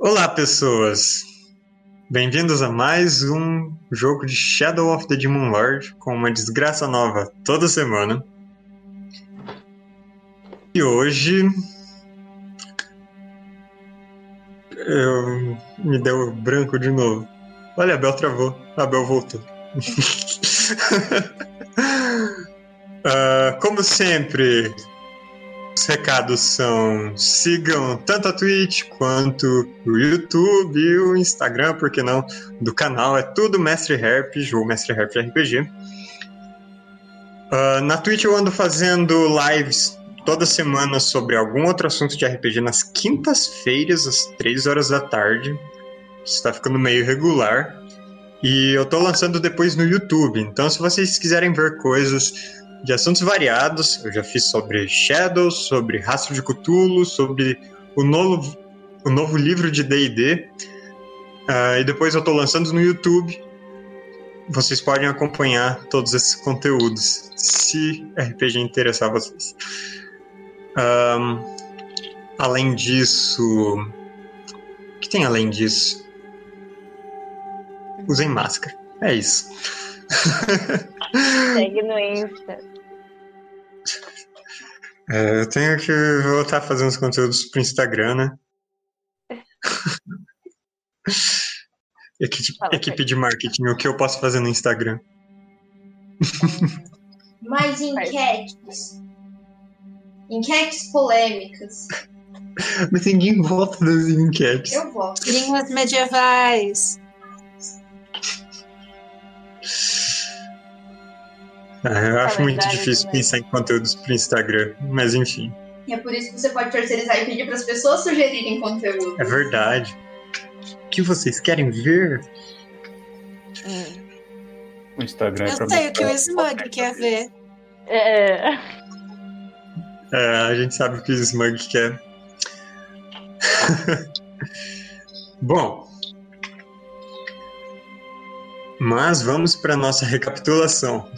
Olá, pessoas! Bem-vindos a mais um jogo de Shadow of the Demon Lord com uma desgraça nova toda semana. E hoje. Eu... Me deu branco de novo. Olha, a Bel travou. A Bel voltou. uh, como sempre, recados são sigam tanto a Twitch quanto o YouTube e o Instagram, por que não, do canal. É tudo Mestre Herp, jogo Mestre Herp RPG. Uh, na Twitch eu ando fazendo lives toda semana sobre algum outro assunto de RPG nas quintas-feiras, às 3 horas da tarde. Está ficando meio regular. E eu tô lançando depois no YouTube. Então, se vocês quiserem ver coisas de assuntos variados. Eu já fiz sobre Shadows, sobre Rastro de Cthulhu, sobre o novo, o novo livro de D&D. Uh, e depois eu estou lançando no YouTube. Vocês podem acompanhar todos esses conteúdos, se RPG interessar vocês. Um, além disso... O que tem além disso? Usem máscara. É isso. Segue no Insta. É, eu tenho que voltar a fazer uns conteúdos pro Instagram, né? equipe, equipe de marketing, o que eu posso fazer no Instagram? Mais enquetes. Enquetes polêmicas. Mas ninguém vota das enquetes. Eu voto. Línguas medievais. É, eu acho muito difícil pensar em conteúdos para Instagram, mas enfim. E é por isso que você pode terceirizar e pedir para as pessoas sugerirem conteúdo. É verdade. O que vocês querem ver? Hum. O Instagram é Eu sei o que o Smug quer ver. É. é. A gente sabe o que o Smug quer. Bom. Mas vamos para nossa recapitulação.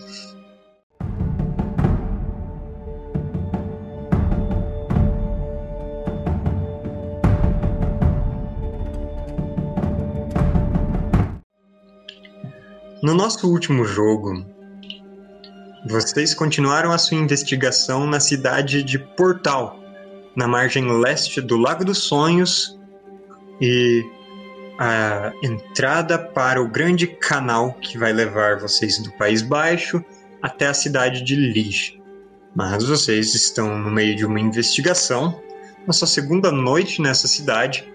No nosso último jogo, vocês continuaram a sua investigação na cidade de Portal, na margem leste do Lago dos Sonhos e a entrada para o grande canal que vai levar vocês do País Baixo até a cidade de Lige. Mas vocês estão no meio de uma investigação, na sua segunda noite nessa cidade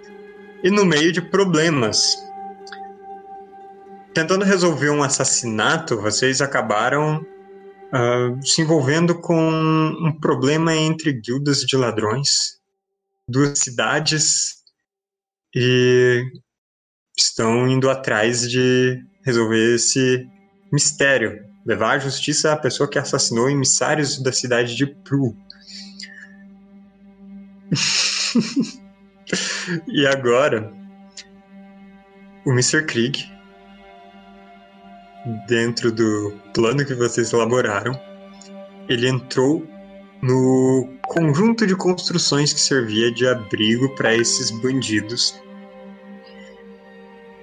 e no meio de problemas tentando resolver um assassinato, vocês acabaram uh, se envolvendo com um problema entre guildas de ladrões, duas cidades, e estão indo atrás de resolver esse mistério, levar à justiça a pessoa que assassinou emissários da cidade de Pru. e agora, o Mr. Krieg dentro do plano que vocês elaboraram, ele entrou no conjunto de construções que servia de abrigo para esses bandidos.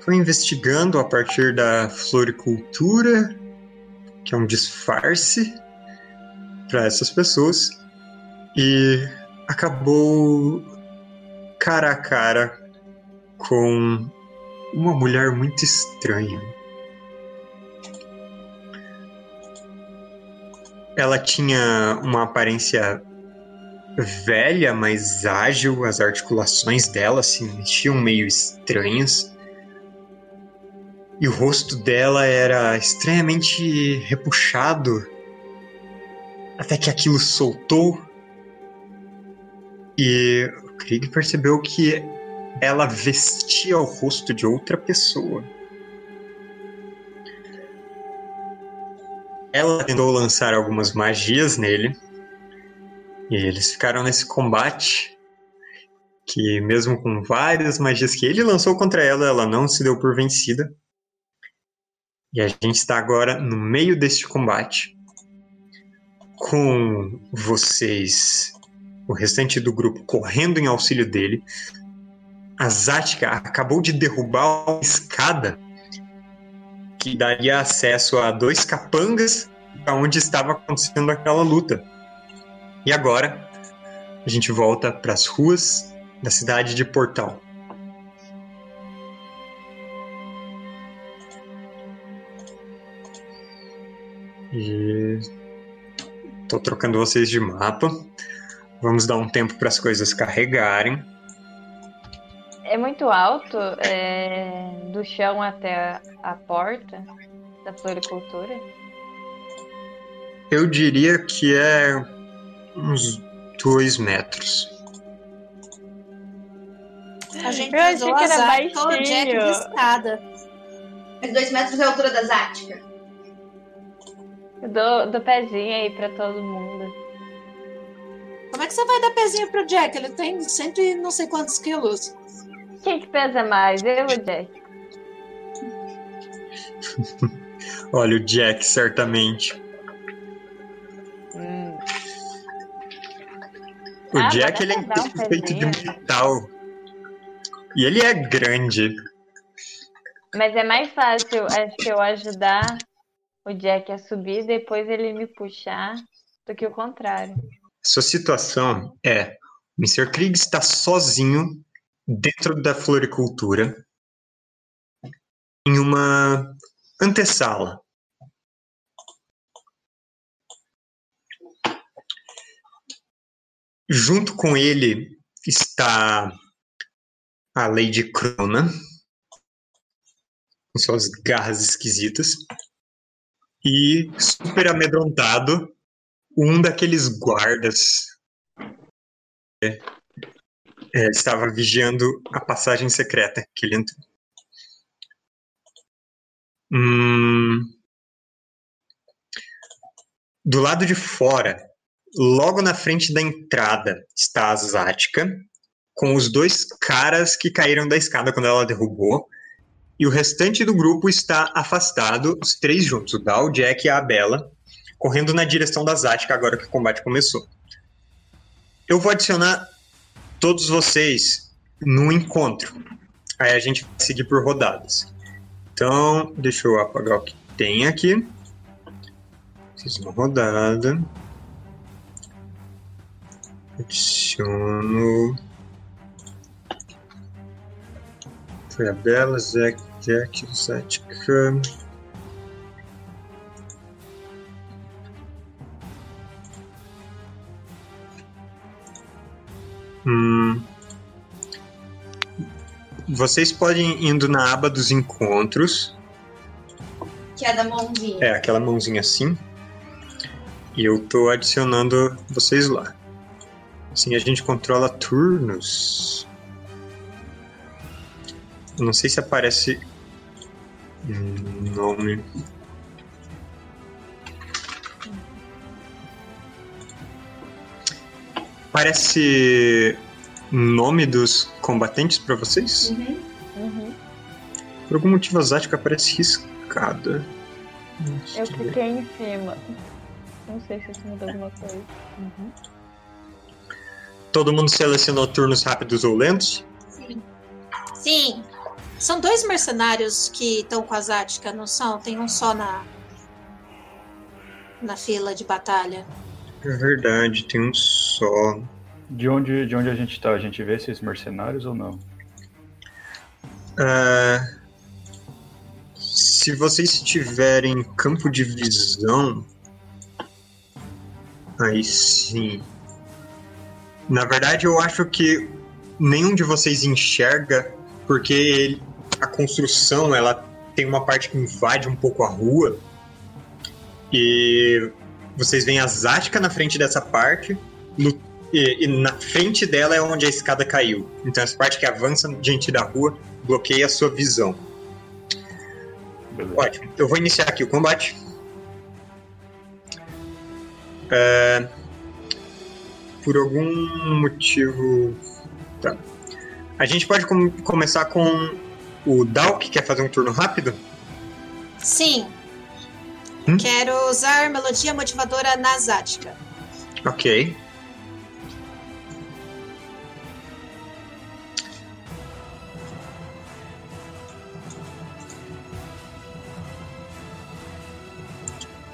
Foi investigando a partir da floricultura, que é um disfarce para essas pessoas, e acabou cara a cara com uma mulher muito estranha Ela tinha uma aparência velha, mas ágil, as articulações dela se mexiam meio estranhas. E o rosto dela era estranhamente repuxado, até que aquilo soltou. E o Krieg percebeu que ela vestia o rosto de outra pessoa. Ela tentou lançar algumas magias nele. E eles ficaram nesse combate. Que, mesmo com várias magias que ele lançou contra ela, ela não se deu por vencida. E a gente está agora no meio deste combate. Com vocês, o restante do grupo correndo em auxílio dele. a Zática acabou de derrubar uma escada que daria acesso a dois capangas onde estava acontecendo aquela luta. E agora a gente volta para as ruas da cidade de Portal. E tô trocando vocês de mapa. Vamos dar um tempo para as coisas carregarem. É muito alto é, do chão até a, porta da floricultura? Eu diria que é uns dois metros. A gente Eu achei que era Zatka ou o Jack de baixinho. escada. Mas dois metros é a altura da Zática. Eu dou, dou pezinho aí pra todo mundo. Como é que você vai dar pezinho pro Jack? Ele tem cento e não sei quantos quilos. Quem que pesa mais? Eu ou o Jack? Olha, o Jack, certamente. Hum. O Ah, Jack, ele é um feito de metal. E ele é grande. Mas é mais fácil, acho que eu ajudar o Jack a subir, depois ele me puxar, do que o contrário. Sua situação é: o Mr. Krieg está sozinho dentro da floricultura em uma antessala. Junto com ele está a Lady Crona, com suas garras esquisitas, e super amedrontado um daqueles guardas é, é, estava vigiando a passagem secreta que ele entrou. Hum, do lado de fora, logo na frente da entrada, está a Zática, com os dois caras que caíram da escada quando ela derrubou. E o restante do grupo está afastado, os três juntos, o Dal, o Jack e a Bela, correndo na direção da Zática agora que o combate começou. Eu vou adicionar todos vocês no encontro. Aí a gente vai seguir por rodadas. Então, deixa eu apagar o que tem aqui. Fiz uma rodada. Adiciono. Foi a Bela, Zack, Jack, Zática. Vocês podem ir indo na aba dos encontros. Que é da mãozinha. É, aquela mãozinha assim. E eu tô adicionando vocês lá. Assim a gente controla turnos. Não sei se aparece nome. Parece nome dos combatentes pra vocês? Uhum. Uhum. Por algum motivo a Zática parece riscada. Eu cliquei em cima. Não sei se isso muda alguma coisa. Uhum. Todo mundo selecionou turnos rápidos ou lentos? Sim. Sim. São dois mercenários que estão com a Zática, não são? Tem um só na. na fila de batalha. É verdade, tem um só. De onde, de onde a gente tá? A gente vê esses mercenários ou não? Ah, se vocês tiverem campo de visão, aí sim. Na verdade, eu acho que nenhum de vocês enxerga, porque ele- a construção ela tem uma parte que invade um pouco a rua. E vocês veem a Zática na frente dessa parte, no- e, e na frente dela é onde a escada caiu. Então, essa parte que avança diante da rua bloqueia a sua visão. Beleza. Ótimo, eu vou iniciar aqui o combate. É, por algum motivo. Tá. A gente pode com- começar com o Dal, que quer fazer um turno rápido? Sim. Hum? Quero usar melodia motivadora na Zática. Ok.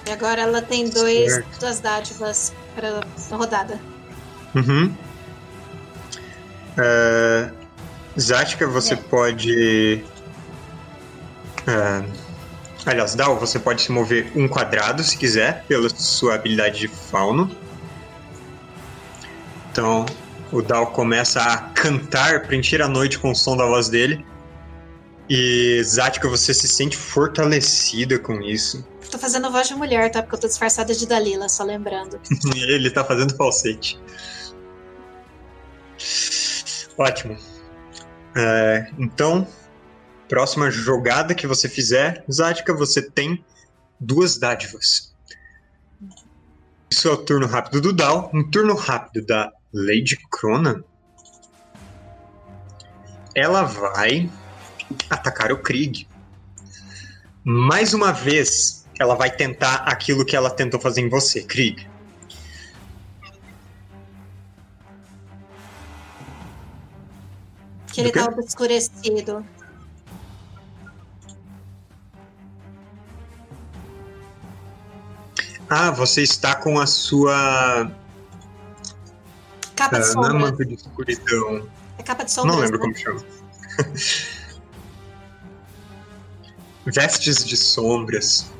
E agora ela tem dois, Certo. duas dádivas para rodada. Uhum. Uh, Zatka, você É. pode. Uh, aliás, Dal, você pode se mover um quadrado se quiser, pela sua habilidade de fauno. Então, o Dal começa a cantar, preencher a noite com o som da voz dele. E Zatka, você se sente fortalecida com isso. Tô fazendo voz de mulher, tá? Porque eu tô disfarçada de Dalila, só lembrando. Ele tá fazendo falsete. Ótimo. É, então, próxima jogada que você fizer, Zadka, você tem duas dádivas. Isso é o turno rápido do Dal. Um turno rápido da Lady Crona. Ela vai atacar o Krieg. Mais uma vez, ela vai tentar aquilo que ela tentou fazer em você, Krieg. Que ele Do quê? tá obscurecido. Ah, você está com a sua. Capa de ah, não é sombra. manto de escuridão. É capa de sombra. Não lembro como chama. Vestes de sombras.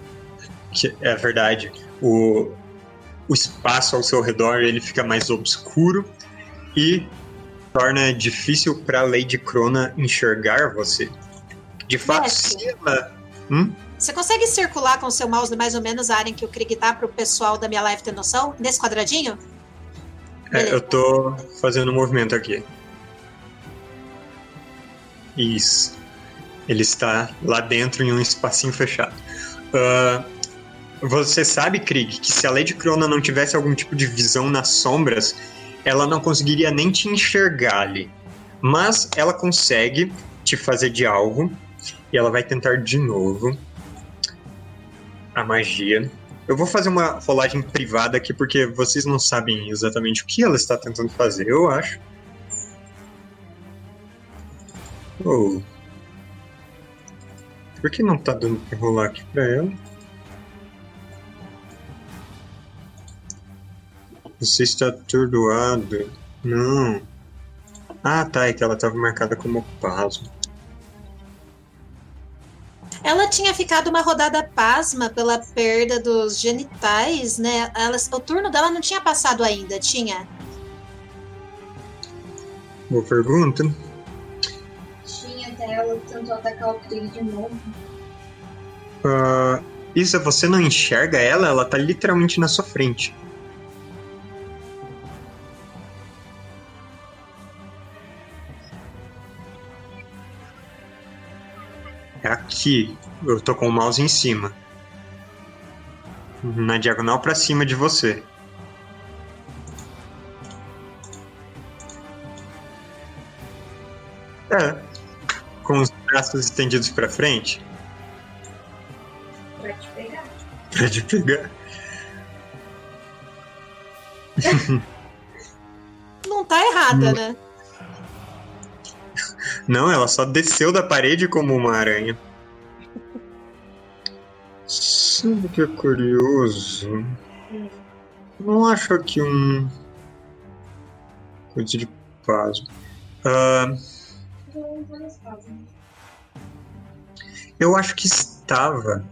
Que é verdade. O, o espaço ao seu redor ele fica mais obscuro e torna difícil para Lady Crona enxergar você. De fato, Mestre. se ela. Hum? Você consegue circular com o seu mouse mais ou menos a área em que o Krieg tá pro pessoal da minha live ter noção? Nesse quadradinho? É, eu tô fazendo um movimento aqui. Isso. Ele está lá dentro em um espacinho fechado. Ah, você sabe, Krieg, que se a Lady Crona não tivesse algum tipo de visão nas sombras, ela não conseguiria nem te enxergar ali. Mas ela consegue te fazer de alvo e ela vai tentar de novo a magia. Eu vou fazer uma rolagem privada aqui porque vocês não sabem exatamente o que ela está tentando fazer, eu acho. Oh. Por que não tá dando pra rolar aqui pra ela? Você está atordoado. Não. Ah, tá, é que ela estava marcada como pasmo. Ela tinha ficado uma rodada pasma pela perda dos genitais, né? Ela, o turno dela não tinha passado ainda, tinha? Boa pergunta. Tinha até ela tentou atacar o Krieg de novo. Ah, Isa, você não enxerga ela? Ela tá literalmente na sua frente. Aqui. Eu tô com o mouse em cima. Na diagonal pra cima de você. É. Com os braços estendidos pra frente. Pra te pegar. Pra te pegar. Não tá errada, Não. né? Não, ela só desceu da parede como uma aranha. Sabe o que é curioso? Não acho aqui um. Coisa de pasmo. Ah, eu acho que estava.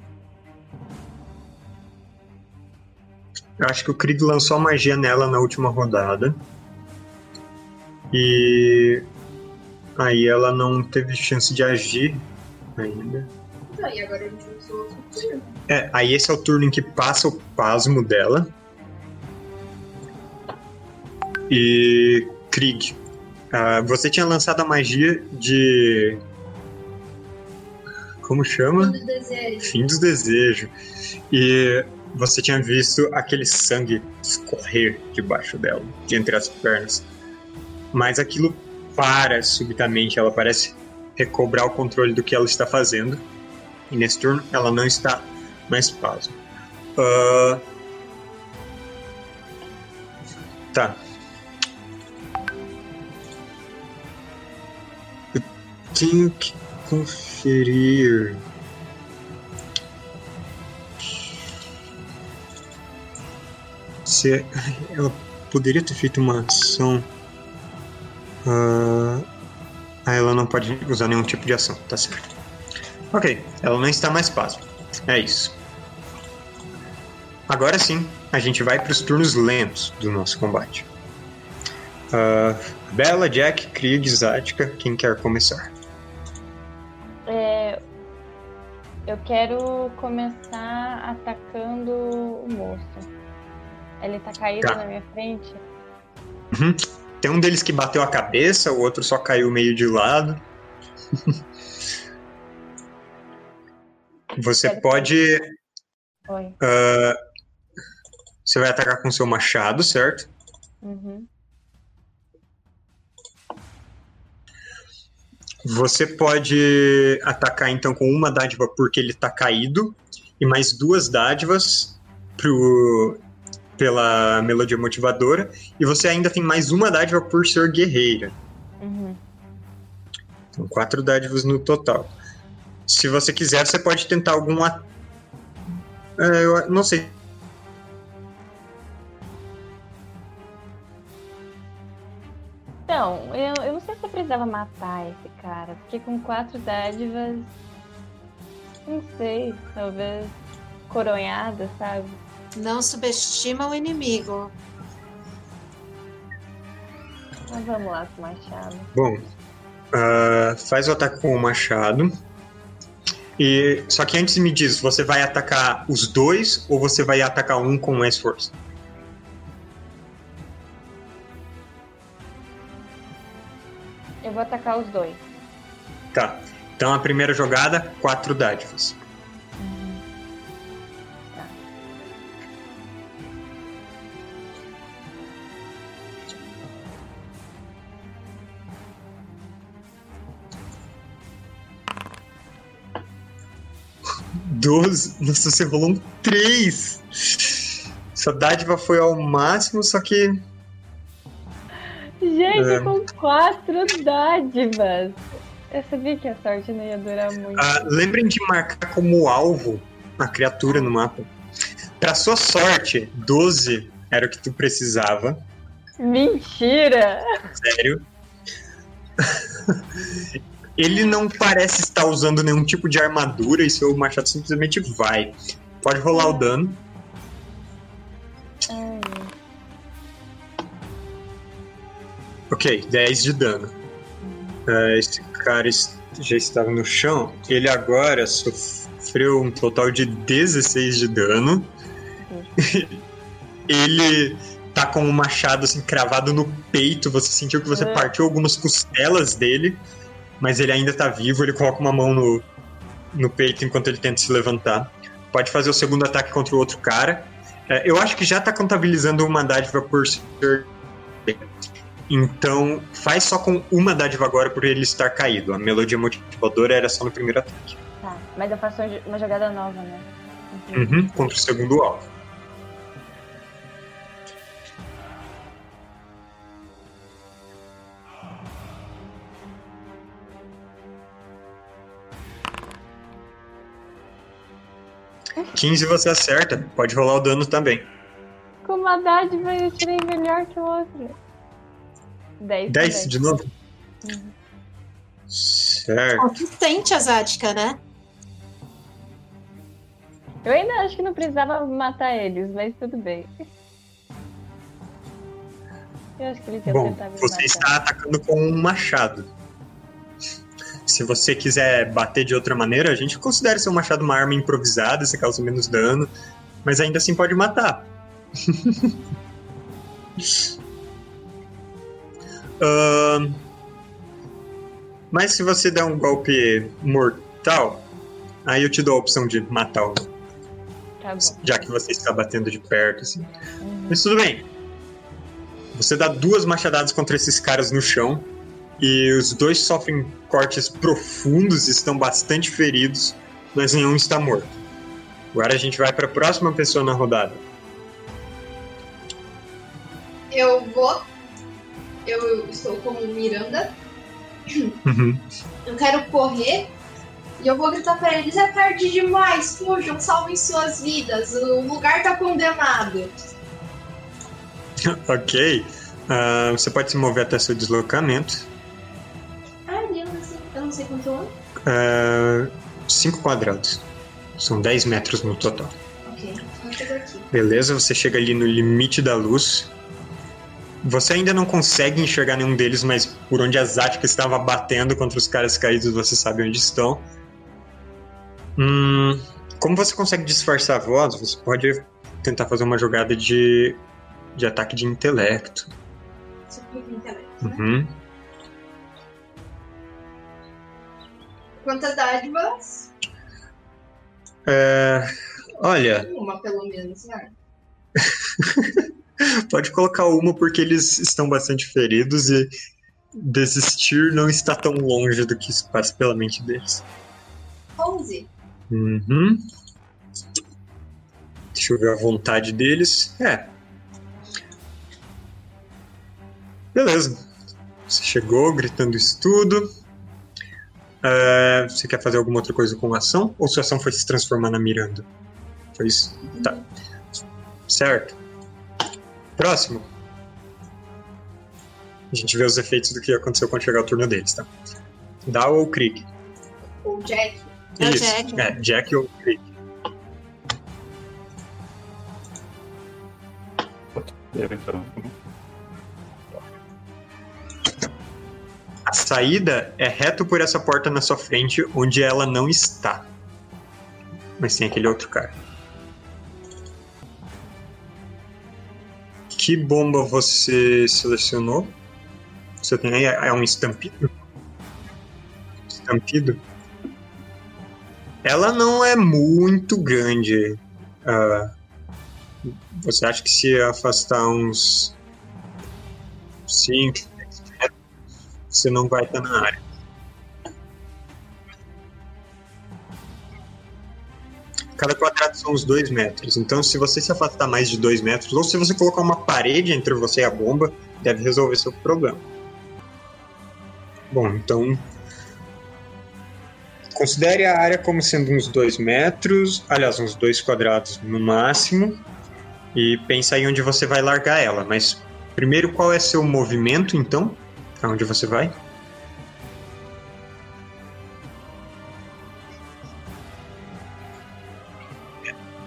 Eu acho que o Krieg lançou a magia nela na última rodada. E. Aí ela não teve chance de agir ainda. E agora a gente usou outro turno. É, aí esse é o turno em que passa o pasmo dela. E. Krieg. ah, você tinha lançado a magia de. Como chama? Quando deseja. Fim dos desejos. E você tinha visto aquele sangue escorrer debaixo dela, de entre as pernas. Mas aquilo para subitamente, ela parece recobrar o controle do que ela está fazendo. E nesse turno ela não está mais pasmo. Ah, Tá. Eu tenho que conferir. você. Ela poderia ter feito uma ação. Ah, ah, ela não pode usar nenhum tipo de ação, tá certo. Ok, ela não está mais pasma. É isso. Agora sim, a gente vai para os turnos lentos do nosso combate. Ah, Bela, Jack, Krieg, Zática, quem quer começar? É, eu quero começar atacando o moço. Ele tá caído Tá. na minha frente. Uhum. Tem um deles que bateu a cabeça, o outro só caiu meio de lado. Você Quero pode. Ah, você vai atacar com seu machado, certo? Uhum. Você pode atacar então com uma dádiva porque ele tá caído e mais duas dádivas pro, pela melodia motivadora e você ainda tem mais uma dádiva por ser guerreira. Uhum. Então, quatro dádivas no total. Se você quiser, você pode tentar algum. a- É, eu não sei. Então, eu, eu não sei se eu precisava matar esse cara, porque com quatro dádivas. Não sei, talvez coronhada, sabe? Não subestima o inimigo. Mas vamos lá com o machado. Bom, ah, faz o ataque com o machado. E só que antes me diz, você vai atacar os dois ou você vai atacar um com mais força? Eu vou atacar os dois. Tá. Então a primeira jogada, quatro dádivas. Doze. Nossa, você rolou um três. Sua dádiva foi ao máximo, só que Gente, É. com quatro dádivas. Eu sabia que a sorte não ia durar muito. Ah, lembrem de marcar como alvo a criatura no mapa. Pra sua sorte, 12 era o que tu precisava. Mentira! Sério. Ele não parece estar usando nenhum tipo de armadura e seu machado simplesmente vai. Pode rolar o dano. Ok, 10 de dano. Ah, esse cara já estava no chão. Ele agora sofreu um total de 16 de dano. Ele tá com o machado assim cravado no peito. Você sentiu que você É. partiu algumas costelas dele, mas ele ainda tá vivo. Ele coloca uma mão no, no peito enquanto ele tenta se levantar. Pode fazer o segundo ataque contra o outro cara. É, eu acho que já tá contabilizando uma dádiva por ser então, faz só com uma dádiva agora por ele estar caído. A melodia motivadora era só no primeiro ataque. tá. Mas eu faço uma jogada nova, né? Uhum. Contra o segundo alvo. Quinze você acerta. Pode rolar o dano também. Com uma dádiva eu tirei melhor que o outro. 10. 10 de novo? Uhum. Certo. Consistente a Zática, né? Eu ainda acho que não precisava matar eles, mas tudo bem. Eu acho que iam Bom, me você matar. está atacando com um machado. Se você quiser bater de outra maneira, a gente considera seu machado uma arma improvisada, você causa menos dano, mas ainda assim pode matar. Ahn, mas se você der um golpe mortal, aí eu te dou a opção de matar o Tá já que você está batendo de perto, assim. Mas tudo bem. Você dá duas machadadas contra esses caras no chão. E os dois sofrem cortes profundos, estão bastante feridos, mas nenhum está morto. Agora a gente vai para a próxima pessoa na rodada. Eu vou. Eu estou como Miranda. Uhum. Eu quero correr. E eu vou gritar pra eles: é tarde demais, fujam, salvem suas vidas. O lugar tá condenado. ok. Ah, você pode se mover até seu deslocamento. Sei, quanto é. Ah, cinco quadrados. São 10 metros no total. Ok, vou pegar aqui. Beleza, você chega ali no limite da luz. Você ainda não consegue enxergar nenhum deles, mas por onde a Zatka estava batendo contra os caras caídos, você sabe onde estão. Hum, como você consegue disfarçar a voz, você pode tentar fazer uma jogada de, de ataque de intelecto. Em intelecto, né? Quantas dádivas? É, olha, Uma, pelo menos, né? pode colocar uma porque eles estão bastante feridos e desistir não está tão longe do que isso passa pela mente deles. 11. Uhum. Deixa eu ver a vontade deles. É. Beleza. Você chegou gritando isso tudo. É, você quer fazer alguma outra coisa com a ação? Ou sua ação foi se transformar na Miranda? Foi isso? Tá. Certo. Próximo. A gente vê os efeitos do que aconteceu quando chegar o turno deles, tá? Dow ou Krieg? Ou Jack. É o Isso. Jack. É, Jack ou Krieg. Então. A saída é reto por essa porta na sua frente, onde ela não está. Mas tem aquele outro cara. Que bomba você selecionou? Você tem aí? É um estampido? Estampido? Ela não é muito grande. Ah, você acha que se afastar uns 5, você não vai estar na área. Cada quadrado são uns 2 metros. Então, se você se afastar mais de 2 metros, ou se você colocar uma parede entre você e a bomba, deve resolver seu problema. Bom, então. Considere a área como sendo uns 2 metros, aliás, uns 2 quadrados no máximo. E pensa aí onde você vai largar ela. Mas, primeiro, qual é seu movimento, então? Pra onde você vai?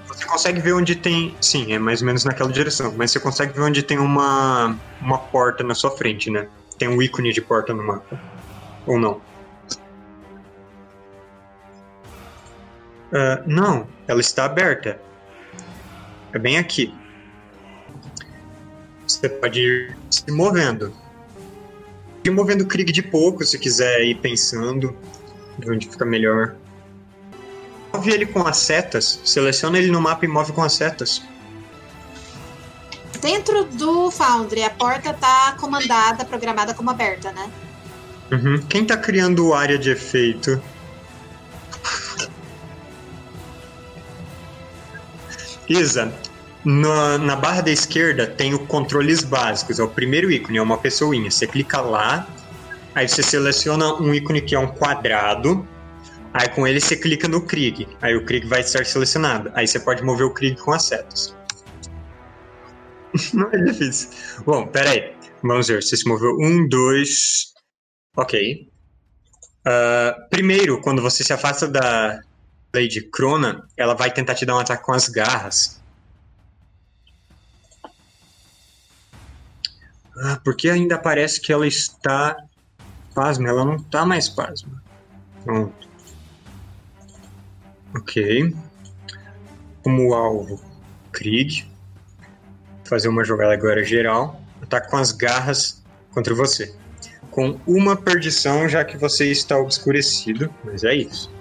Você consegue ver onde tem. Sim, é mais ou menos naquela direção. Mas você consegue ver onde tem uma, uma porta na sua frente, né? Tem um ícone de porta no mapa. Ou não? Ah, não, ela está aberta. É bem aqui. Você pode ir se movendo. Ir movendo o Krieg de pouco, se quiser ir pensando de onde fica melhor. Move ele com as setas. Seleciona ele no mapa e move com as setas. Dentro do Foundry, a porta tá comandada, programada como aberta, né? Uhum. Quem tá criando área de efeito? Isa, na, na barra da esquerda tem o controles básicos, é o primeiro ícone, é uma pessoinha. Você clica lá, aí você seleciona um ícone que é um quadrado, aí com ele você clica no Krieg, aí o Krieg vai estar selecionado. Aí você pode mover o Krieg com as setas. Não é difícil. Bom, peraí. Vamos ver, você se moveu. Um, dois. Ok. Ah, primeiro, quando você se afasta da Lady Crona, ela vai tentar te dar um ataque com as garras. Ah, porque ainda parece que ela está pasma, ela não está mais pasma. Pronto. Ok. Como alvo, Krieg. Fazer uma jogada agora geral. Ataque com as garras contra você. Com uma perdição, já que você está obscurecido. Mas é isso.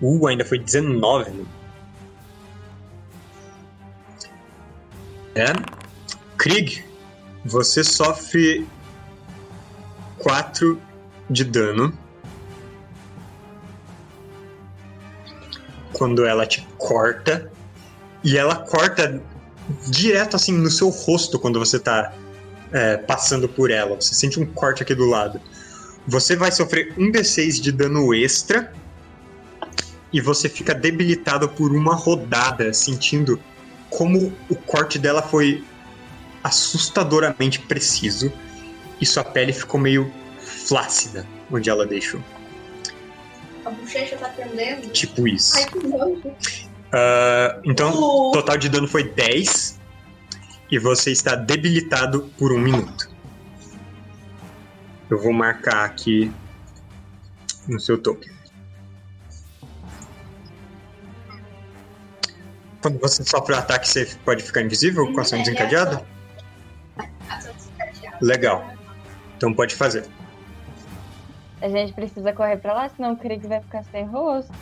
Uh, ainda foi 19. né? É. Krieg, você sofre 4 de dano. Quando ela te corta. E ela corta direto assim no seu rosto quando você tá é, passando por ela. Você sente um corte aqui do lado. Você vai sofrer um D6 de dano extra e você fica debilitado por uma rodada, sentindo como o corte dela foi assustadoramente preciso e sua pele ficou meio flácida onde ela deixou. A bochecha tá pendendo. Tipo isso. Ai, que. Ah, então, o Uh, total de dano foi 10 e você está debilitado por um minuto. Eu vou marcar aqui no seu token. Quando você sofre o ataque, você pode ficar invisível com ação desencadeada? Legal. Então pode fazer. A gente precisa correr pra lá, senão o Krieg vai ficar sem rosto.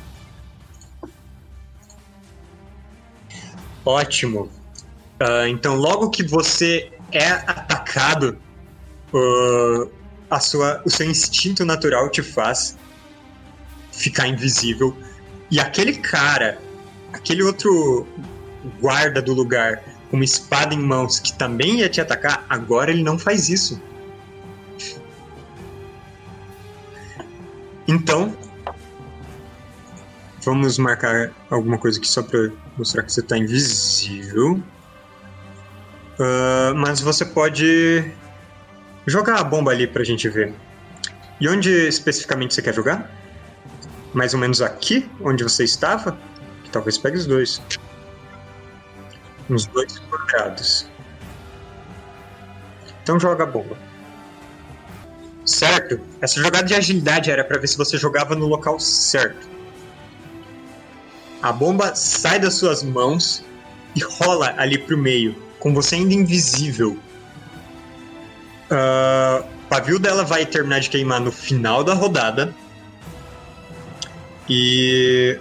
Ótimo. Ah, então, logo que você é atacado, ah, a sua, o seu instinto natural te faz ficar invisível. E aquele cara, aquele outro guarda do lugar com uma espada em mãos que também ia te atacar, agora ele não faz isso. Então, vamos marcar alguma coisa aqui só pra mostrar que você tá invisível. Ah, mas você pode jogar a bomba ali pra gente ver. E onde especificamente você quer jogar? Mais ou menos aqui, onde você estava? Que talvez pegue os dois. Uns dois quadrados. Então joga a bomba. Certo? Essa jogada de agilidade era pra ver se você jogava no local certo. A bomba sai das suas mãos e rola ali pro meio, com você ainda invisível. Ah, o pavio dela vai terminar de queimar no final da rodada. E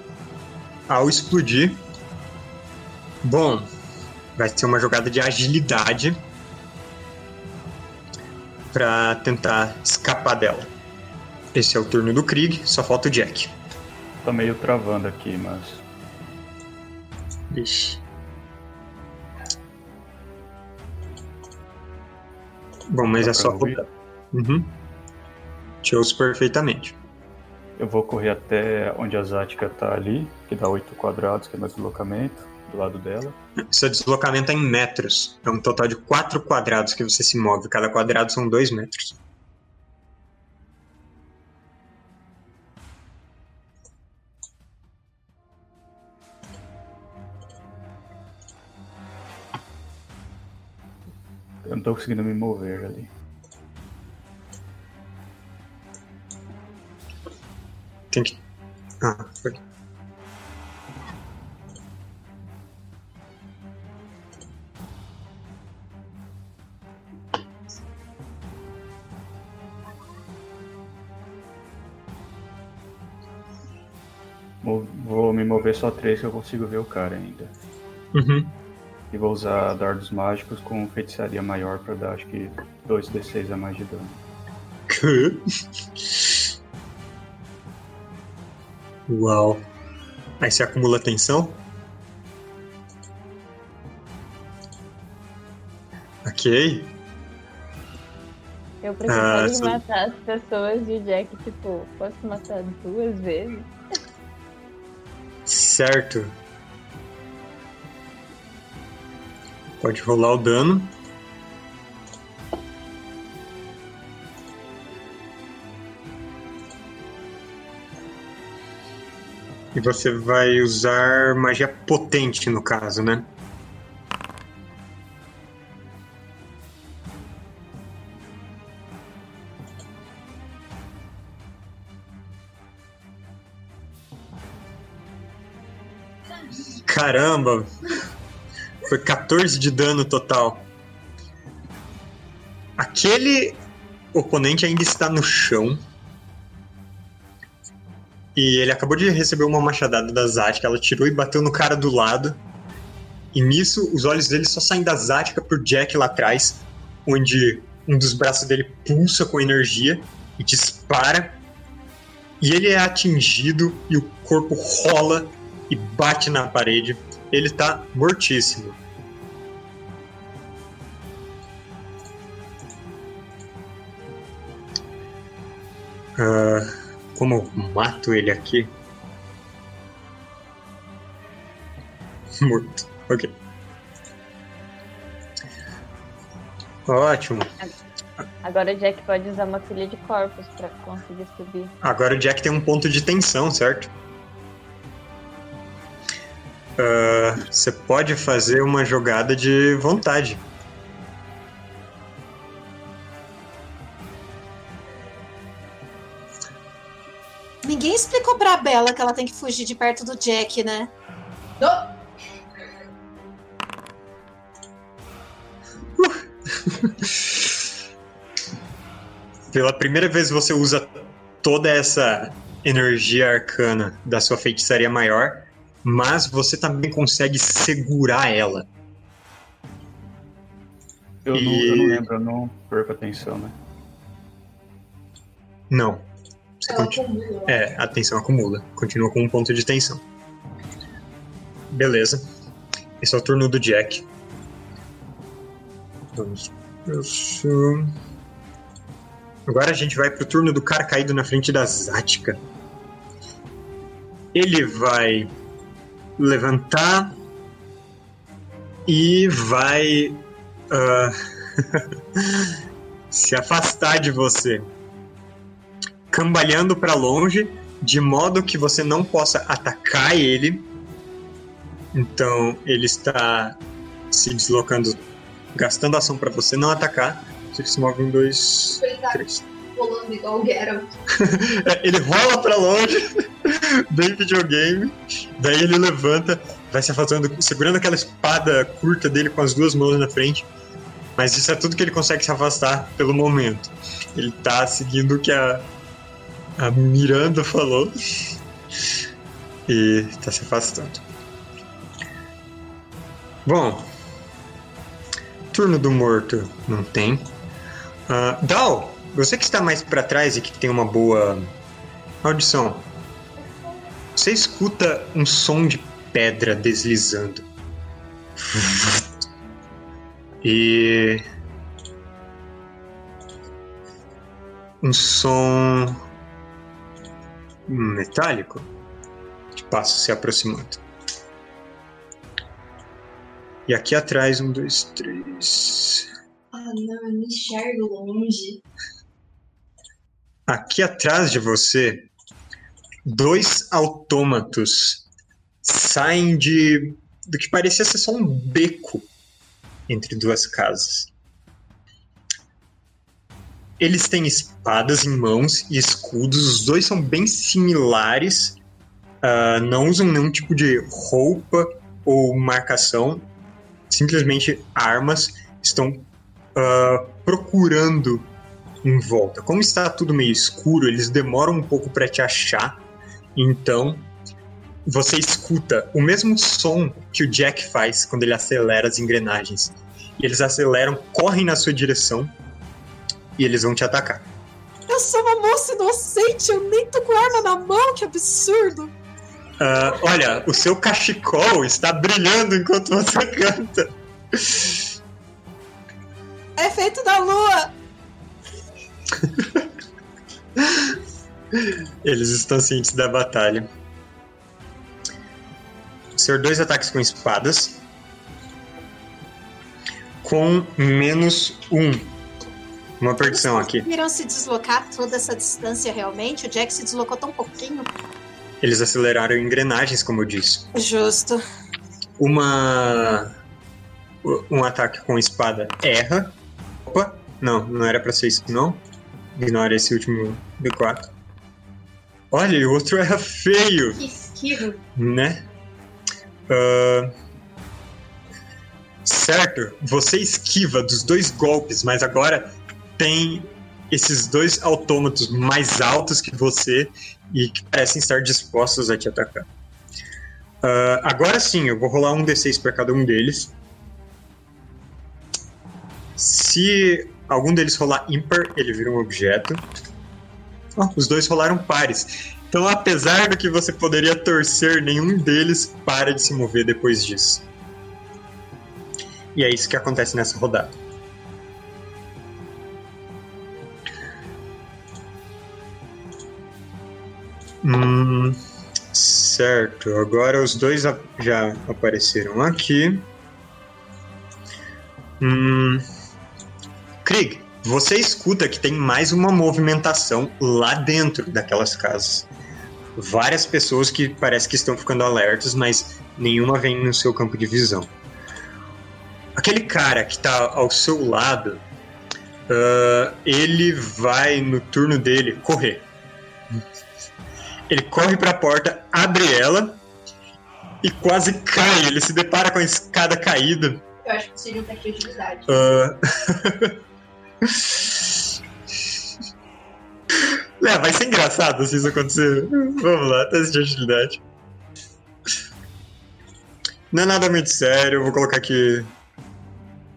ao explodir, bom, vai ser uma jogada de agilidade para tentar escapar dela. Esse é o turno do Krieg, só falta o Jack. Tô meio travando aqui, mas. Ixi. Bom, mas Dá é só ouvir? Uhum. Te ouço perfeitamente. Eu vou correr até onde a Zática tá ali, que dá 8 quadrados, que é meu deslocamento, do lado dela. Seu deslocamento é em metros. É um total de 4 quadrados que você se move. Cada quadrado são 2 metros. Eu não tô conseguindo me mover ali. Tem que. Ah, foi. Vou me mover só 3 que eu consigo ver o cara ainda. Uhum. E vou usar dardos mágicos com feitiçaria maior pra dar acho que 2d6 a mais de dano. Uau. Aí você acumula tensão? Ok. Eu Ah, precisaria sim. matar as pessoas e o Jack, tipo, posso matar duas vezes? Certo. Pode rolar o dano. E você vai usar magia potente no caso, né? Caramba! Foi 14 de dano total. Aquele oponente ainda está no chão. E ele acabou de receber uma machadada da Zatka. Ela tirou e bateu no cara do lado. E nisso, os olhos dele só saem da Zatka pro Jack lá atrás, onde um dos braços dele pulsa com energia e dispara. E ele é atingido e o corpo rola e bate na parede. Ele tá mortíssimo. Uh, como eu mato ele aqui? Morto. Ok. Ótimo. Agora o Jack pode usar uma folha de corpos para conseguir subir. Agora o Jack tem um ponto de tensão, certo? Ah, Você pode fazer uma jogada de vontade. Ninguém explicou pra Bela que ela tem que fugir de perto do Jack, né? Não. Pela primeira vez você usa toda essa energia arcana da sua feitiçaria maior, mas você também consegue segurar ela. Eu, não, E- eu não lembro, eu não perco atenção, né? Não. Você Ela continua. acumula. É, a tensão acumula. Continua com um ponto de tensão. Beleza. Esse é o turno do Jack. Vamos. Isso. Agora a gente vai pro turno do cara caído na frente da Zática. Ele vai levantar e vai ah, se afastar de você cambaleando para longe, de modo que você não possa atacar ele. Então ele está se deslocando, gastando ação para você não atacar. Você se move um, dois, três. Rolando igual o Geralt. É, ele rola para longe, bem videogame. Daí ele levanta, vai se afastando, segurando aquela espada curta dele com as duas mãos na frente. Mas isso é tudo que ele consegue se afastar pelo momento. Ele tá seguindo o que a, a Miranda falou. E tá se afastando. Bom. Turno do morto não tem. Ah, Dal, você que está mais pra trás e que tem uma boa audição. Você escuta um som de pedra deslizando. E. Um som. metálico de passos se aproximando. E aqui atrás, um, dois, três. Ah, não, eu me enxergo longe. Aqui atrás de você, dois autômatos saem de do que parecia ser só um beco entre duas casas. Eles têm espadas em mãos e escudos, os dois são bem similares, ah, não usam nenhum tipo de roupa ou marcação, simplesmente armas, estão ah, procurando em volta. Como está tudo meio escuro, eles demoram um pouco para te achar. Então, você escuta o mesmo som que o Jack faz quando ele acelera as engrenagens. E eles aceleram, correm na sua direção e eles vão te atacar. Eu sou uma moça inocente, eu nem tô com arma na mão, que absurdo! Ah, olha, o seu cachecol está brilhando enquanto você canta. É feito da lua! Eles estão cientes da batalha. Ser dois ataques com espadas. Com menos um. Uma perdição aqui. Viram se deslocar toda essa distância realmente? O Jack se deslocou tão pouquinho. Eles aceleraram engrenagens, como eu disse. Justo. Uma. Um ataque com espada erra. Opa, não, não era pra ser isso, não. Ignora esse último D4. Olha, e o outro erra feio. Que esquivo. né? Ah, certo, você esquiva dos dois golpes, mas agora tem esses dois autômatos mais altos que você e que parecem estar dispostos a te atacar. Ah, agora sim, eu vou rolar um D6 para cada um deles. Se algum deles rolar ímpar, ele vira um objeto. Ó, os dois rolaram pares. Então, apesar do que você poderia torcer, nenhum deles para de se mover depois disso. E é isso que acontece nessa rodada. Hum, certo, agora os dois já apareceram aqui. Hum, Você escuta que tem mais uma movimentação lá dentro daquelas casas. Várias pessoas que parece que estão ficando alertas, mas nenhuma vem no seu campo de visão. Aquele cara que tá ao seu lado, ah, ele vai no turno dele correr. Ele corre para a porta, abre ela e quase cai. Ele se depara com a escada caída. Eu acho que seria um teste de agilidade. Ah. é, vai ser engraçado se isso acontecer. Vamos lá, teste de agilidade. Não é nada muito sério, eu vou colocar aqui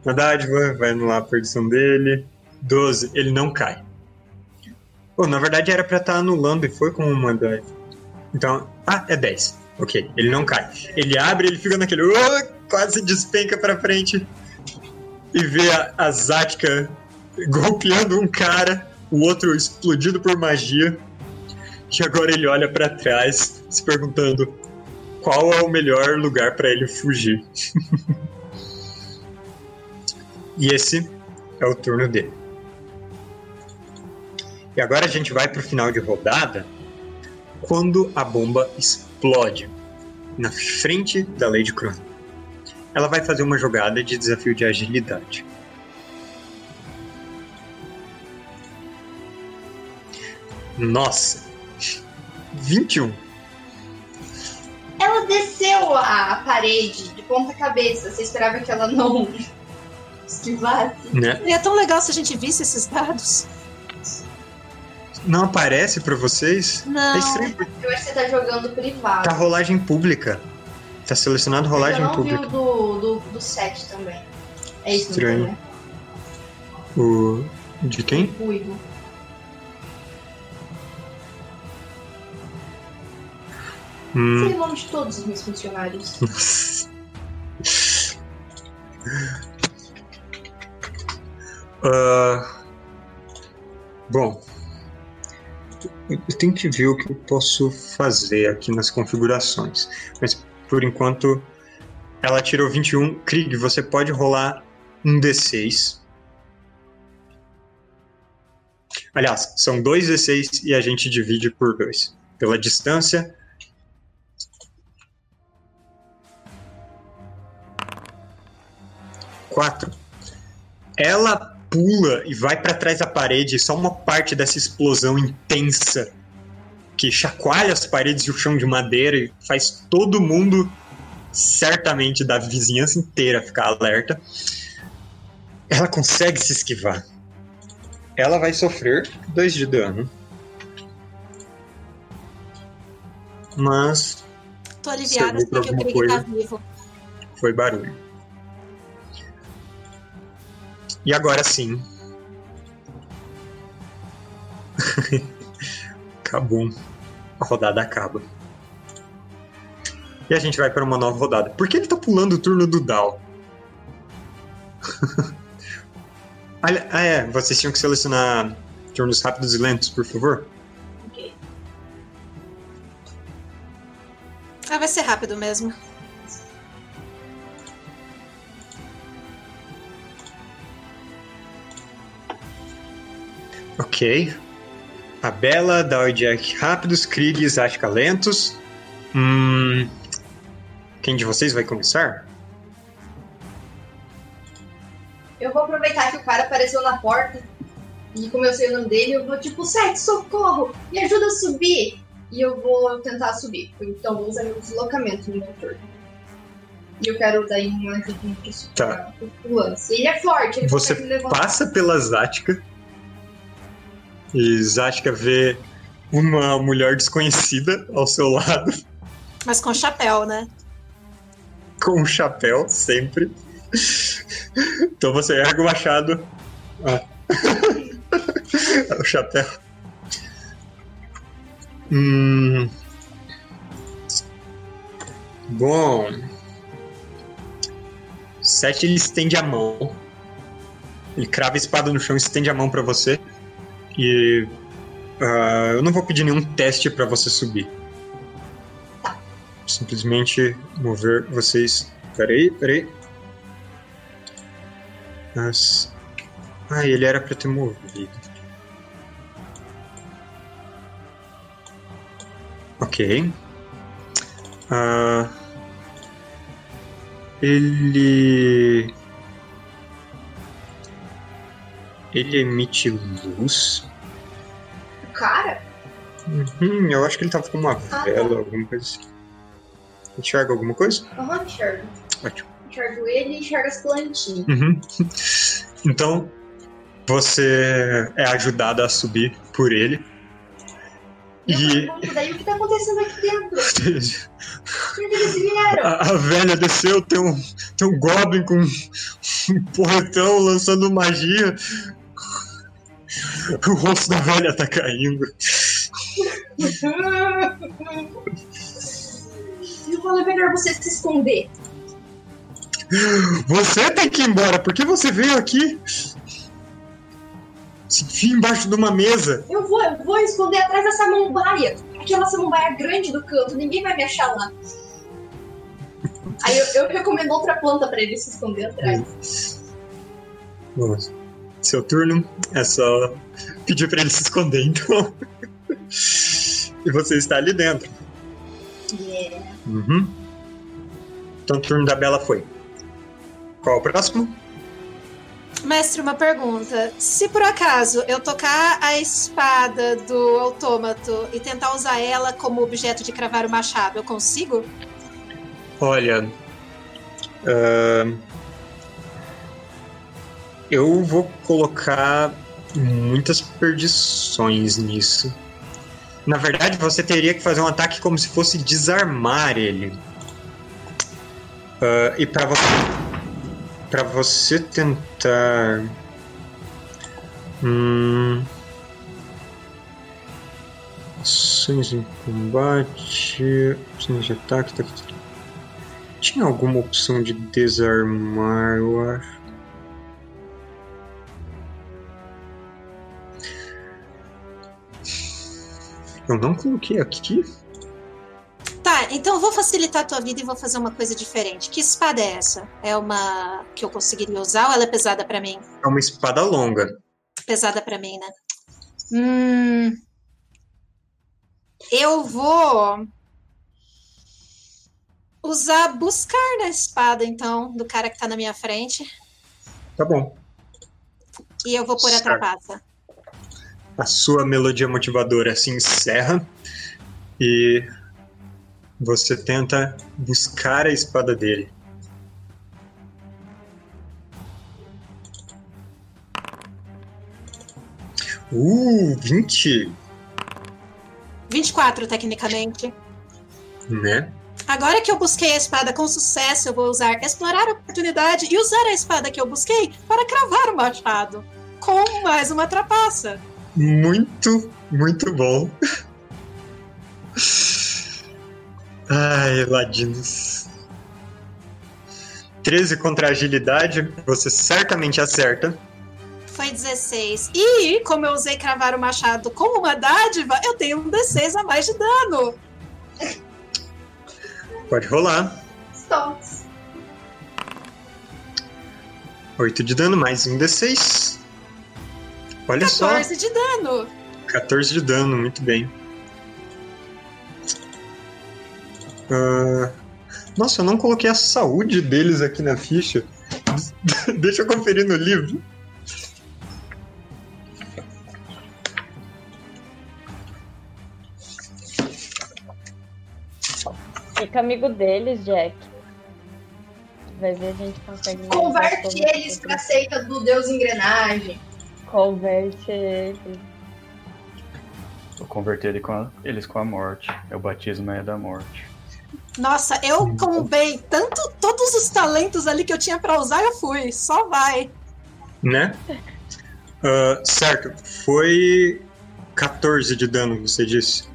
na dádiva, vai anular a perdição dele. 12, ele não cai. Pô, na verdade era pra estar anulando e foi com uma dádiva. Então, ah, é 10. Ok, ele não cai. Ele abre, ele fica naquele. Quase despenca pra frente e vê a, a Zatka golpeando um cara, o outro explodido por magia. E agora ele olha pra trás, se perguntando qual é o melhor lugar pra ele fugir. e esse é o turno dele. E agora a gente vai pro final de rodada, quando a bomba explode na frente da Lady Crown. Ela vai fazer uma jogada de desafio de agilidade. Nossa! 21. Ela desceu a parede de ponta cabeça. Você esperava que ela não esquivasse? Né? Seria tão legal se a gente visse esses dados. Não aparece pra vocês? É Não. estranho, porque Eu acho que você tá jogando privado. tá rolagem pública. Tá selecionado rolagem eu não vi pública. o do, do, do set também. É isso, Estranho. né? O... De quem? O Igor. Hum. O nome de todos os meus funcionários. Ah, bom, eu tenho que ver o que eu posso fazer aqui nas configurações. Mas por enquanto, ela tirou 21. Krieg, você pode rolar um D6. Aliás, são dois D6 e a gente divide por dois. Pela distância. Quatro. Ela pula e vai para trás da parede, só uma parte dessa explosão intensa que chacoalha as paredes e o chão de madeira e faz todo mundo, certamente da vizinhança inteira, ficar alerta. Ela consegue se esquivar. Ela vai sofrer dois de dano. Mas Tô aliviada porque o Krieg tá vivo. foi barulho. E agora sim. Acabou. A rodada acaba. E a gente vai para uma nova rodada. Por que ele tá pulando o turno do Dal? Ah, é. Vocês tinham que selecionar turnos rápidos e lentos, por favor. Ok. Ah, vai ser rápido mesmo. Ok. A Bela, Dow e Jack rápidos, Krieg e Zatka lentos. Hum... Quem de vocês vai começar? Eu vou aproveitar que o cara apareceu na porta. E como eu sei o nome dele, eu vou tipo, Sete, socorro! Me ajuda a subir! E eu vou tentar subir. Então vou usar meu deslocamento no meu turno. E eu quero daí uma ajudinha pra subir Tá. o lance. Ele é forte, ele Você. Passa pela Zatka. E Zatka vê uma mulher desconhecida ao seu lado, Mas com chapéu, né? com um chapéu, sempre. Então você ergue o machado. Ah. o chapéu. Hum. Bom. Sete ele estende a mão. Ele crava a espada no chão e estende a mão pra você. E. ah, eu não vou pedir nenhum teste pra você subir. Simplesmente mover vocês. Peraí, peraí. As... Ah, ele era pra ter movido. Ok. Ah, ele. Ele emite luz. O cara? Uhum, eu acho que ele tava com uma tá. vela, alguma coisa assim. Enxerga alguma coisa? Aham, enxergo. Ótimo. Enxergo ele e enxergo as plantinhas. Uhum. Então, você é ajudado a subir por ele. E eu E pergunto daí o que tá acontecendo aqui dentro? Vieram? a, a velha desceu, tem um, tem um Goblin com um porretão lançando magia. O rosto da velha tá caindo. Eu falo, é melhor você se esconder. Você tem que ir embora, por que você veio aqui? Se enfia embaixo de uma mesa. Eu vou, eu vou esconder atrás da samambaia. Aquela samambaia grande do canto, ninguém vai me achar lá. Aí eu, eu recomendo outra planta pra ele se esconder atrás. Bom, seu turno é só pedir pra ele se esconder, então. e você está ali dentro. Yeah. Uhum. Então o turno da Bela foi. Qual é o próximo? Mestre, uma pergunta. Se por acaso eu tocar a espada do autômato e tentar usar ela como objeto de cravar o machado, eu consigo? Olha. ahn, eu vou colocar muitas perdições nisso. Na verdade, você teria que fazer um ataque como se fosse desarmar ele. Ah, e para você, para você tentar, hum, ações em combate, ações de ataque, tá. Tinha alguma opção de desarmar, eu acho. Eu não coloquei aqui. Tá, então eu vou facilitar a tua vida e vou fazer uma coisa diferente. Que espada é essa? É uma que eu conseguiria usar ou ela é pesada pra mim? É uma espada longa. Pesada pra mim, né? Hum. Eu vou usar buscar na espada, então, do cara que tá na minha frente. Tá bom. E eu vou pôr a trapaça. A sua melodia motivadora se encerra e você tenta buscar a espada dele. Uh, 20, 24, tecnicamente. né? Agora que eu busquei a espada com sucesso, eu vou usar explorar a oportunidade e usar a espada que eu busquei para cravar o machado. Com mais uma trapaça. Muito, muito bom. Ai, ladinos. 13 contra agilidade, você certamente acerta. Foi 16. E, como eu usei cravar o machado com uma dádiva, eu tenho um D6 a mais de dano. Pode rolar. Stonks. 8 de dano, mais um D6. Olha só, 14 de dano. 14 de dano, muito bem. Ah, nossa, eu não coloquei a saúde deles aqui na ficha. Deixa eu conferir no livro. Fica amigo deles, Jack. Vai ver a gente consegue. Converte eles pra seita do Deus Engrenagem. Converte eles. Eu converti ele com a- eles com a morte. É o batismo é da morte. Nossa, eu combei tanto todos os talentos ali que eu tinha pra usar, eu fui. Só vai. Né? Ah, certo, foi 14 de dano, você disse.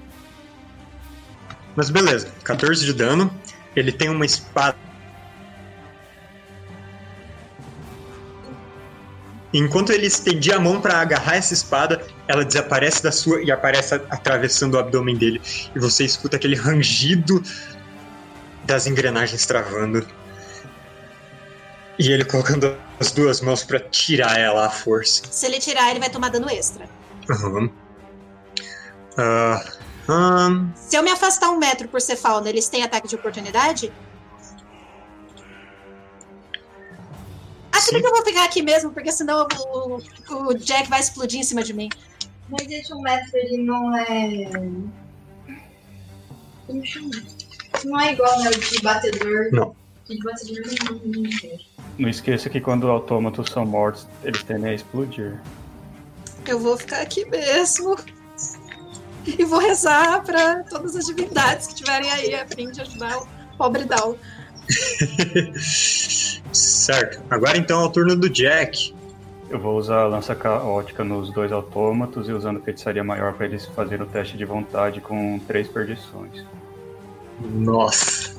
Mas beleza, 14 de dano. Ele tem uma espada. Enquanto ele estendia a mão para agarrar essa espada, ela desaparece da sua e aparece atravessando o abdômen dele. E você escuta aquele rangido das engrenagens travando. E ele colocando as duas mãos pra tirar ela à força. Se ele tirar, ele vai tomar dano extra. Aham. Ah, ahn, Se eu me afastar um metro por ser fauna, eles têm ataque de oportunidade? Acho que eu vou ficar aqui mesmo, porque senão o, o Jack vai explodir em cima de mim. Mas esse um metro ele não é. Como chama? Não é igual né, o de batedor. Não. O de batedor não, esqueça que quando autômatos são mortos, eles tendem a explodir. Eu vou ficar aqui mesmo. E vou rezar pra todas as divindades que estiverem aí a fim de ajudar o pobre Dal. certo. Agora então é o turno do Jack. Eu vou usar a lança caótica nos dois autômatos e usando feitiçaria maior para eles fazerem o teste de vontade com três perdições. Nossa.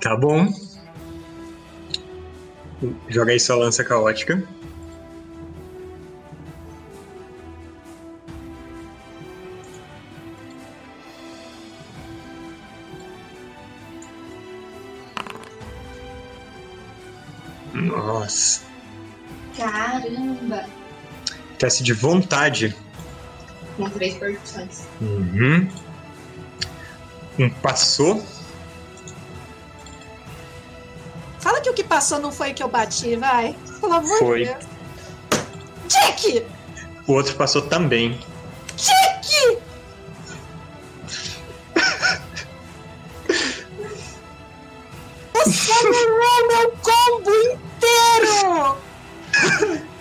Tá bom. Joga aí sua lança caótica. Nossa. Caramba! Teste de vontade. Com três percussões. Uhum. Um passou. Fala que o que passou não foi o que eu bati, vai. Pelo amor Foi. de Deus. Jack! O outro passou também. Jack! Você anulou meu combo inteiro!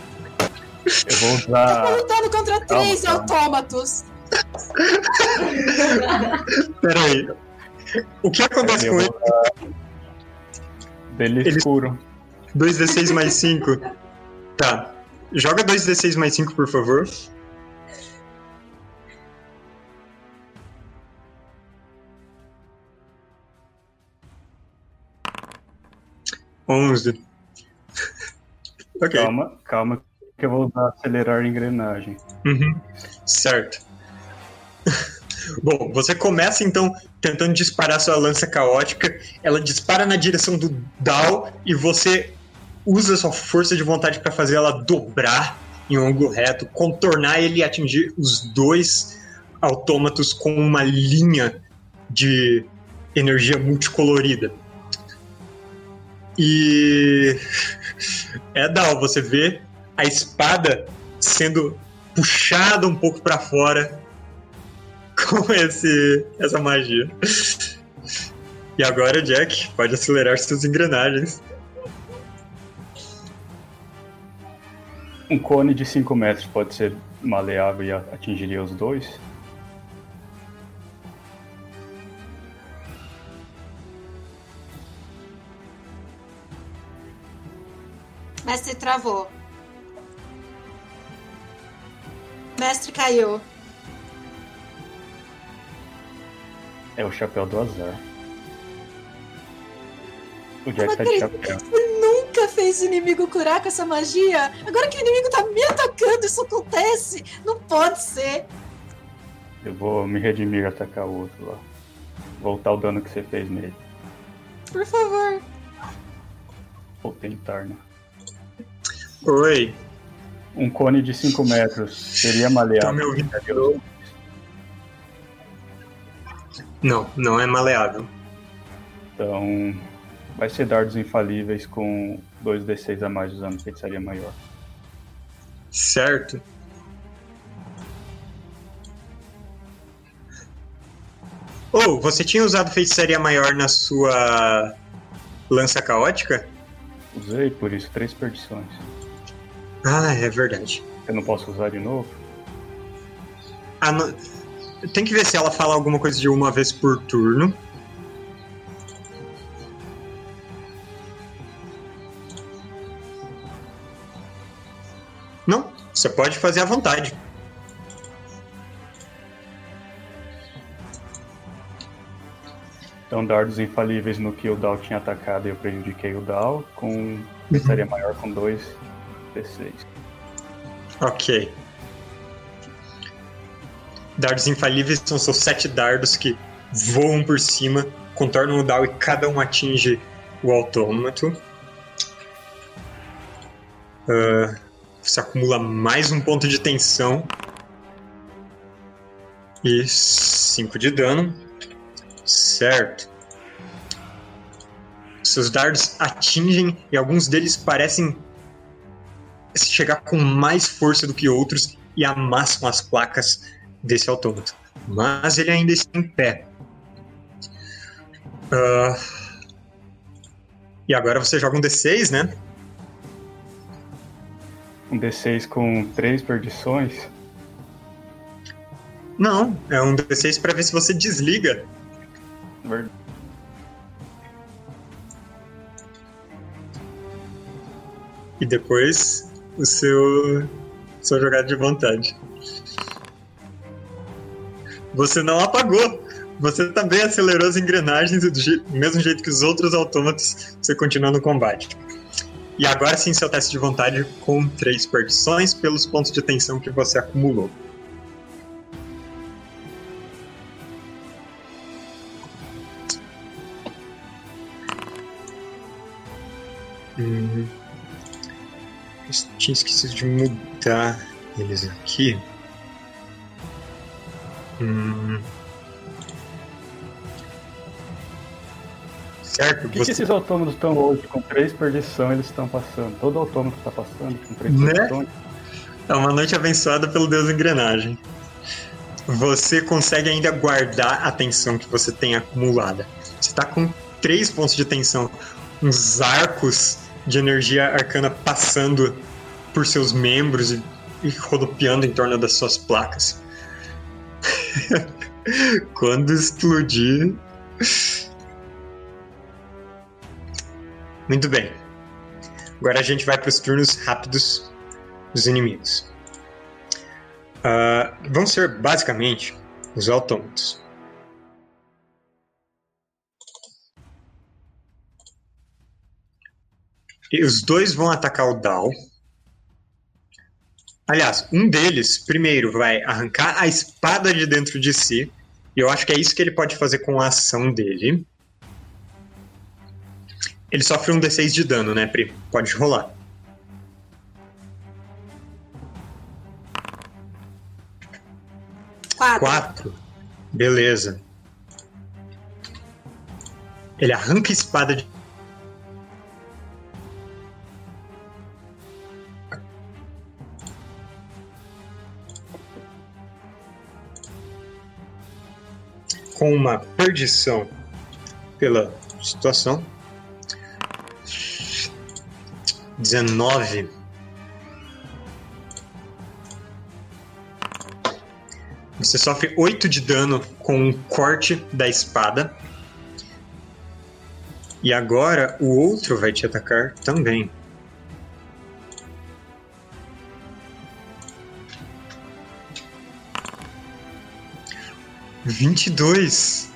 Eu vou Eu tô usar. lutando contra três calma. autômatos. Pera aí. O que acontece com ele? usar Dele Ele- escuro. 2d6 mais 5. Tá. Joga 2d6 mais 5, por favor. Onze. Ok. Calma, calma, que eu vou usar acelerar a engrenagem. Uhum. Certo. Bom, você começa então tentando disparar sua lança caótica. Ela dispara na direção do Dal e você usa sua força de vontade para fazer ela dobrar em um ângulo reto, contornar ele e atingir os dois autômatos com uma linha de energia multicolorida. E é Dal, você vê a espada sendo puxada um pouco para fora com esse essa magia. E agora, Jack, pode acelerar suas engrenagens. Um cone de 5 metros pode ser maleável e atingiria os dois? Mestre travou. Mestre caiu. É o chapéu do azar. O Jack tá de chapéu. Você nunca fez o inimigo curar com essa magia? Agora que o inimigo tá me atacando, isso acontece! Não pode ser! Eu vou me redimir e atacar o outro lá. Voltar o dano que você fez nele. Por favor. Vou tentar, né? Oi, Um cone de 5 metros seria maleável. Tá me ouvindo? Não, não é maleável. Então, vai ser dardos infalíveis com 2d6 a mais usando feitiçaria maior. Certo. Ou, você tinha usado feitiçaria maior na sua lança caótica? Usei, por isso, três perdições. Ah, é verdade. Eu não posso usar de novo? Ah, não- Tem que ver se ela fala alguma coisa de uma vez por turno. Não, você pode fazer à vontade. Então, dardos infalíveis no que o Dal tinha atacado e eu prejudiquei o Dal, com feitiçaria maior com 2d6. Ok. Dardos infalíveis são seus sete dardos que voam por cima, contornam o Dal e cada um atinge o autômato. Ah, você acumula mais um ponto de tensão. E 5 de dano. Certo. Seus dardos atingem e alguns deles parecem chegar com mais força do que outros e amassam as placas desse autômato. Mas ele ainda está em pé. Ah, e agora você joga um D6, né? Um D6 com três perdições. Não, é um D6 para ver se você desliga. Ver- E depois o seu sua jogada de vontade. Você não apagou. Você também acelerou as engrenagens do do mesmo jeito que os outros autômatos, você continua no combate. E agora sim seu teste de vontade com três perdições pelos pontos de tensão que você acumulou. Tinha esquecido de mudar eles aqui. Hum. Certo? O que, que esses autômatos estão hoje com três perdição eles estão passando? Todo autômato está passando com três Né? perdições. É uma noite abençoada pelo Deus Engrenagem. Você consegue ainda guardar a tensão que você tem acumulada. Você está com três pontos de tensão, uns arcos de energia arcana passando por seus membros e, e rodopiando em torno das suas placas. Quando explodir. Muito bem. Agora a gente vai para os turnos rápidos dos inimigos. Ah, vão ser basicamente os autômatos. E os dois vão atacar o Dal. Aliás, um deles primeiro vai arrancar a espada de dentro de si. E eu acho que é isso que ele pode fazer com a ação dele. Ele sofre um D6 de dano, né, Pri? Pode rolar. Quatro. Quatro. Beleza. Ele arranca a espada de. Com uma perdição pela situação. 19. Você sofre 8 de dano com um corte da espada. E agora o outro vai te atacar também. Vinte e dois.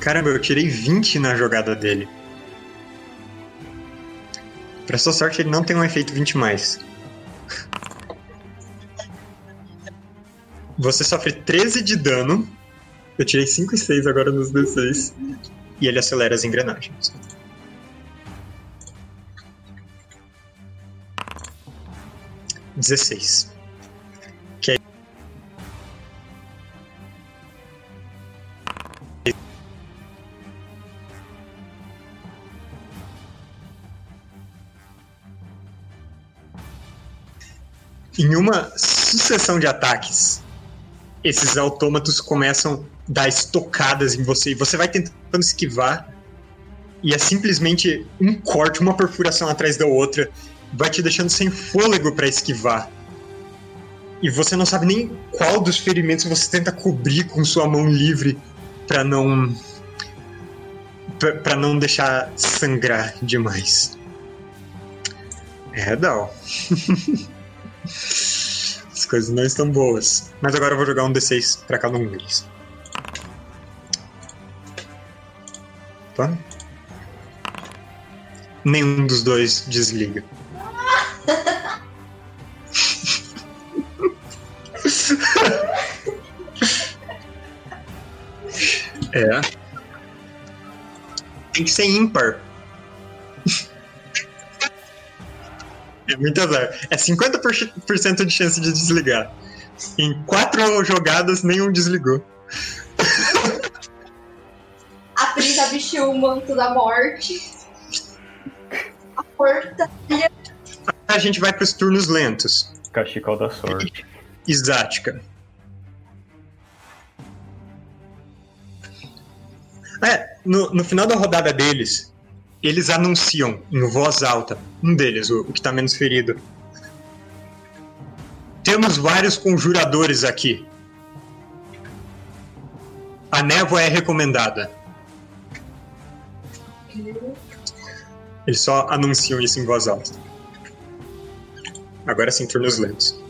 Caramba, eu tirei 20 na jogada dele. Pra sua sorte, ele não tem um efeito 20 mais. Você sofre 13 de dano. Eu tirei 5 e 6 agora nos D6. E ele acelera as engrenagens. Dezesseis. Em uma sucessão de ataques, esses autômatos começam a dar estocadas em você e você vai tentando esquivar e é simplesmente um corte, uma perfuração atrás da outra, vai te deixando sem fôlego para esquivar. E você não sabe nem qual dos ferimentos você tenta cobrir com sua mão livre para não para não deixar sangrar demais. É, Dal. As coisas não estão boas. Mas agora eu vou jogar um D6 pra cada um deles. Tá? Nenhum dos dois desliga. é. Tem que ser ímpar. É muito azar. É 50% de chance de desligar. Em quatro jogadas, nenhum desligou. A Prisa vestiu o manto da morte. A porta. A gente vai pros turnos lentos. Cachecol da sorte. Exática. É, no, no final da rodada deles, eles anunciam em voz alta, um deles, o, o que tá menos ferido. Temos vários conjuradores aqui. A névoa é recomendada. Eles só anunciam isso em voz alta. Agora sim, turnos lentos.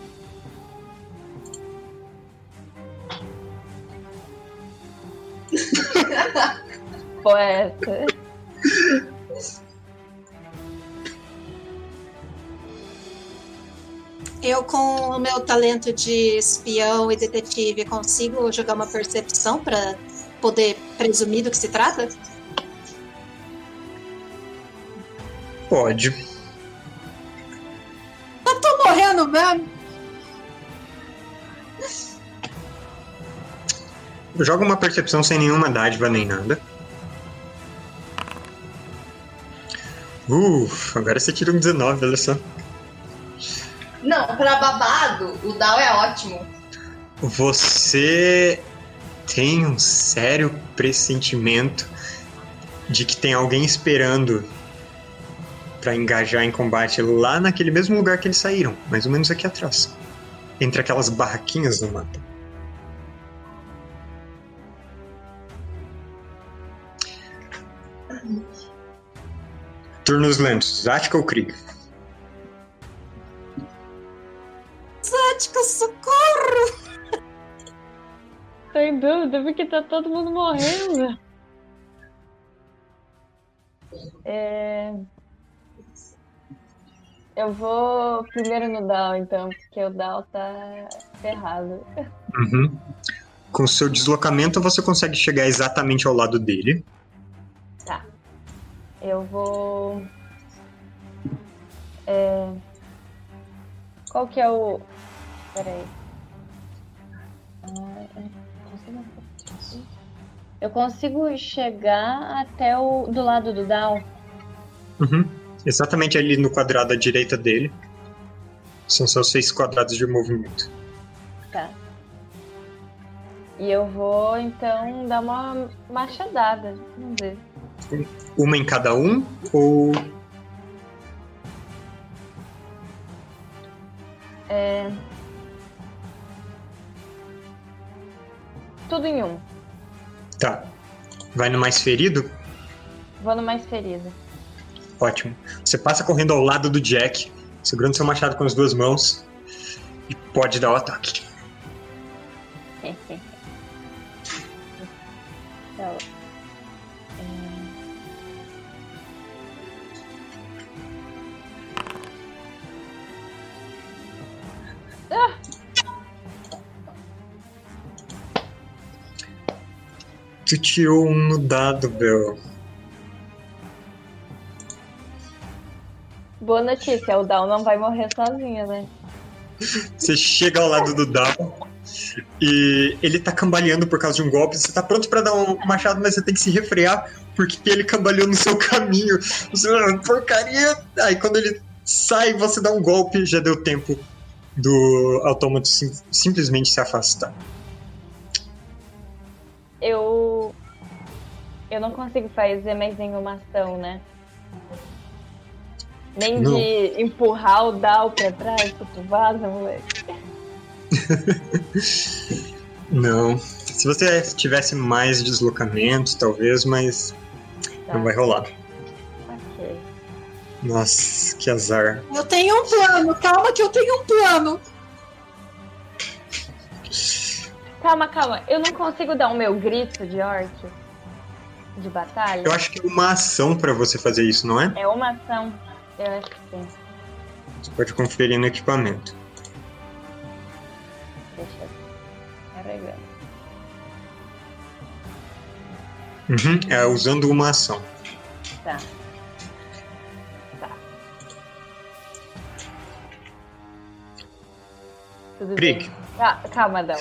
Poeta. Eu, com o meu talento de espião e detetive, consigo jogar uma percepção pra poder presumir do que se trata? Pode. Eu tô morrendo mesmo. Joga uma percepção sem nenhuma dádiva nem nada. Uff, agora você tira um 19, olha só. Não, pra babado, o Dal é ótimo. Você tem um sério pressentimento de que tem alguém esperando pra engajar em combate lá naquele mesmo lugar que eles saíram, mais ou menos aqui atrás. Entre aquelas barraquinhas do mapa. Turnos lentos, Zatka ou Krieg? Zática, socorro! Tô em dúvida porque tá todo mundo morrendo. É... Eu vou primeiro no Dal, então, porque o Dal tá ferrado. Uhum. Com seu deslocamento, você consegue chegar exatamente ao lado dele. Eu vou. É... Qual que é o. Peraí. Eu consigo- Eu consigo chegar até o do lado do Down. Uhum. Exatamente ali no quadrado à direita dele. São só seis quadrados de movimento. Tá. E eu vou então dar uma machadada. Vamos ver. Uma em cada um? Ou. É... Tudo em um. Tá. Vai no mais ferido? Vou no mais ferido. Ótimo. Você passa correndo ao lado do Jack, segurando seu machado com as duas mãos. E pode dar o ataque. Então, Tu tirou um no dado, Bel. Boa notícia, o Down não vai morrer sozinho, né? Você chega ao lado do Down e ele tá cambaleando por causa de um golpe. Você tá pronto pra dar um machado, mas você tem que se refrear porque ele cambaleou no seu caminho. Você, "Ah, porcaria! Aí quando ele sai, você dá um golpe, já deu tempo do autômato sim- simplesmente se afastar. Eu. Eu não consigo fazer mais nenhuma ação, né? Nem Não. de empurrar o Down pra trás, tipo, vaza, moleque. Não. Se você tivesse mais deslocamento, talvez, mas Tá. não vai rolar. Ok. Nossa, que azar. Eu tenho um plano, calma que eu tenho um plano. Calma, calma. Eu não consigo dar o meu grito de orc de batalha? Eu acho que é uma ação pra você fazer isso, não é? É uma ação. Eu acho que sim. Você pode conferir no equipamento. Deixa eu carregando. Uhum, é usando uma ação. Tá. Tá. Tudo Krieg. bem. Ah, calma, Adão.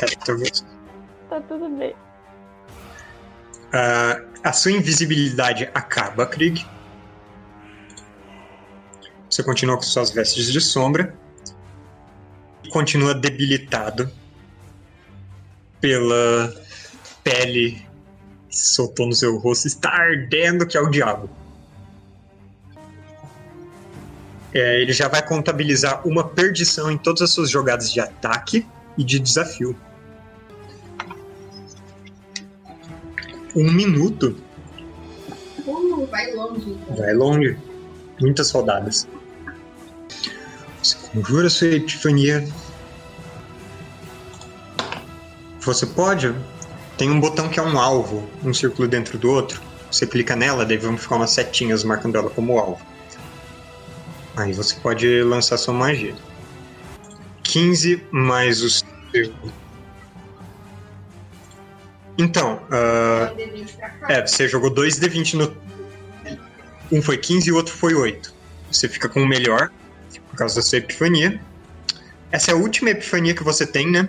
Tá tudo bem. Ah, a sua invisibilidade acaba, Krieg. Você continua com suas vestes de sombra. E continua debilitado pela pele que soltou no seu rosto. Está ardendo que é o diabo. É, ele já vai contabilizar uma perdição em todas as suas jogadas de ataque e de desafio. Um minuto Uh, vai longe. Vai longe. Muitas rodadas. Você conjura sua epifania. Você pode. Tem um botão que é um alvo, um círculo dentro do outro. Você clica nela, daí vão ficar umas setinhas marcando ela como alvo. Aí você pode lançar sua magia. 15 mais o seu. Então, Vai D20 pra cá. é, você jogou 2 D20 no. Um foi 15 e o outro foi 8. Você fica com o melhor, por causa da sua epifania. Essa é a última epifania que você tem, né?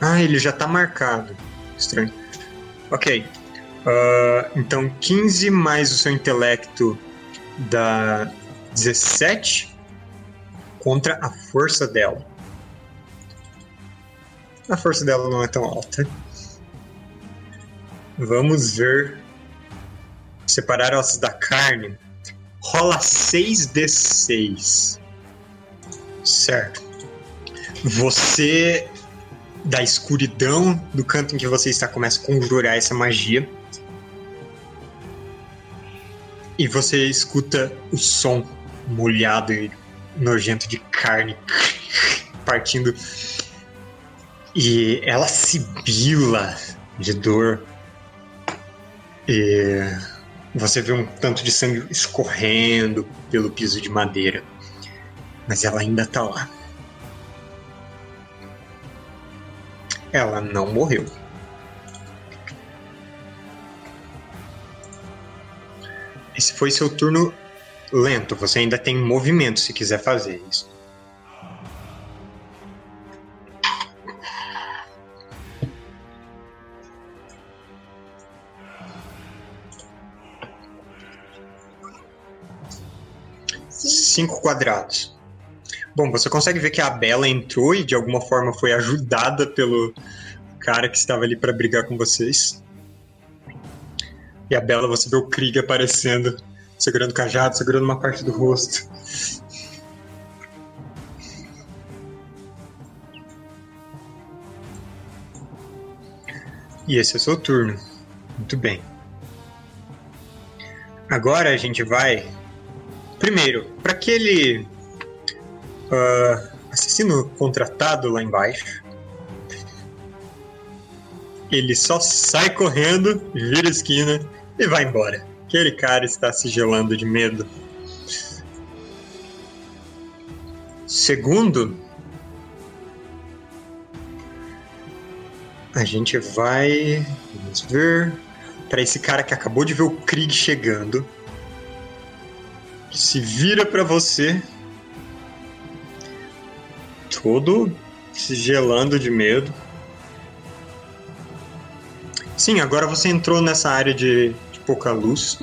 Ah, ele já tá marcado. Estranho. Ok. Ah, então, 15 mais o seu intelecto dá 17 contra a força dela. A força dela não é tão alta. Vamos ver. Separar ossos da carne. Rola 6d6. Certo. Você, da escuridão do canto em que você está, começa a conjurar essa magia. E você escuta o som molhado e nojento de carne partindo. E ela sibila de dor. E você vê um tanto de sangue escorrendo pelo piso de madeira. Mas ela ainda tá lá. Ela não morreu. Esse foi seu turno lento. Você ainda tem movimento se quiser fazer isso. Cinco quadrados. Bom, você consegue ver que a Bela entrou e de alguma forma foi ajudada pelo cara que estava ali para brigar com vocês. E a Bela, você vê o Krieg aparecendo, segurando o cajado, segurando uma parte do rosto. E esse é o seu turno. Muito bem. Agora a gente vai. Primeiro, para aquele ah, assassino contratado lá embaixo. Ele só sai correndo, vira a esquina e vai embora. Aquele cara está se gelando de medo. Segundo, a gente vai. Vamos ver. Para esse cara que acabou de ver o Krieg chegando. Se vira para você. Todo se gelando de medo. Sim, agora você entrou nessa área de, de pouca luz.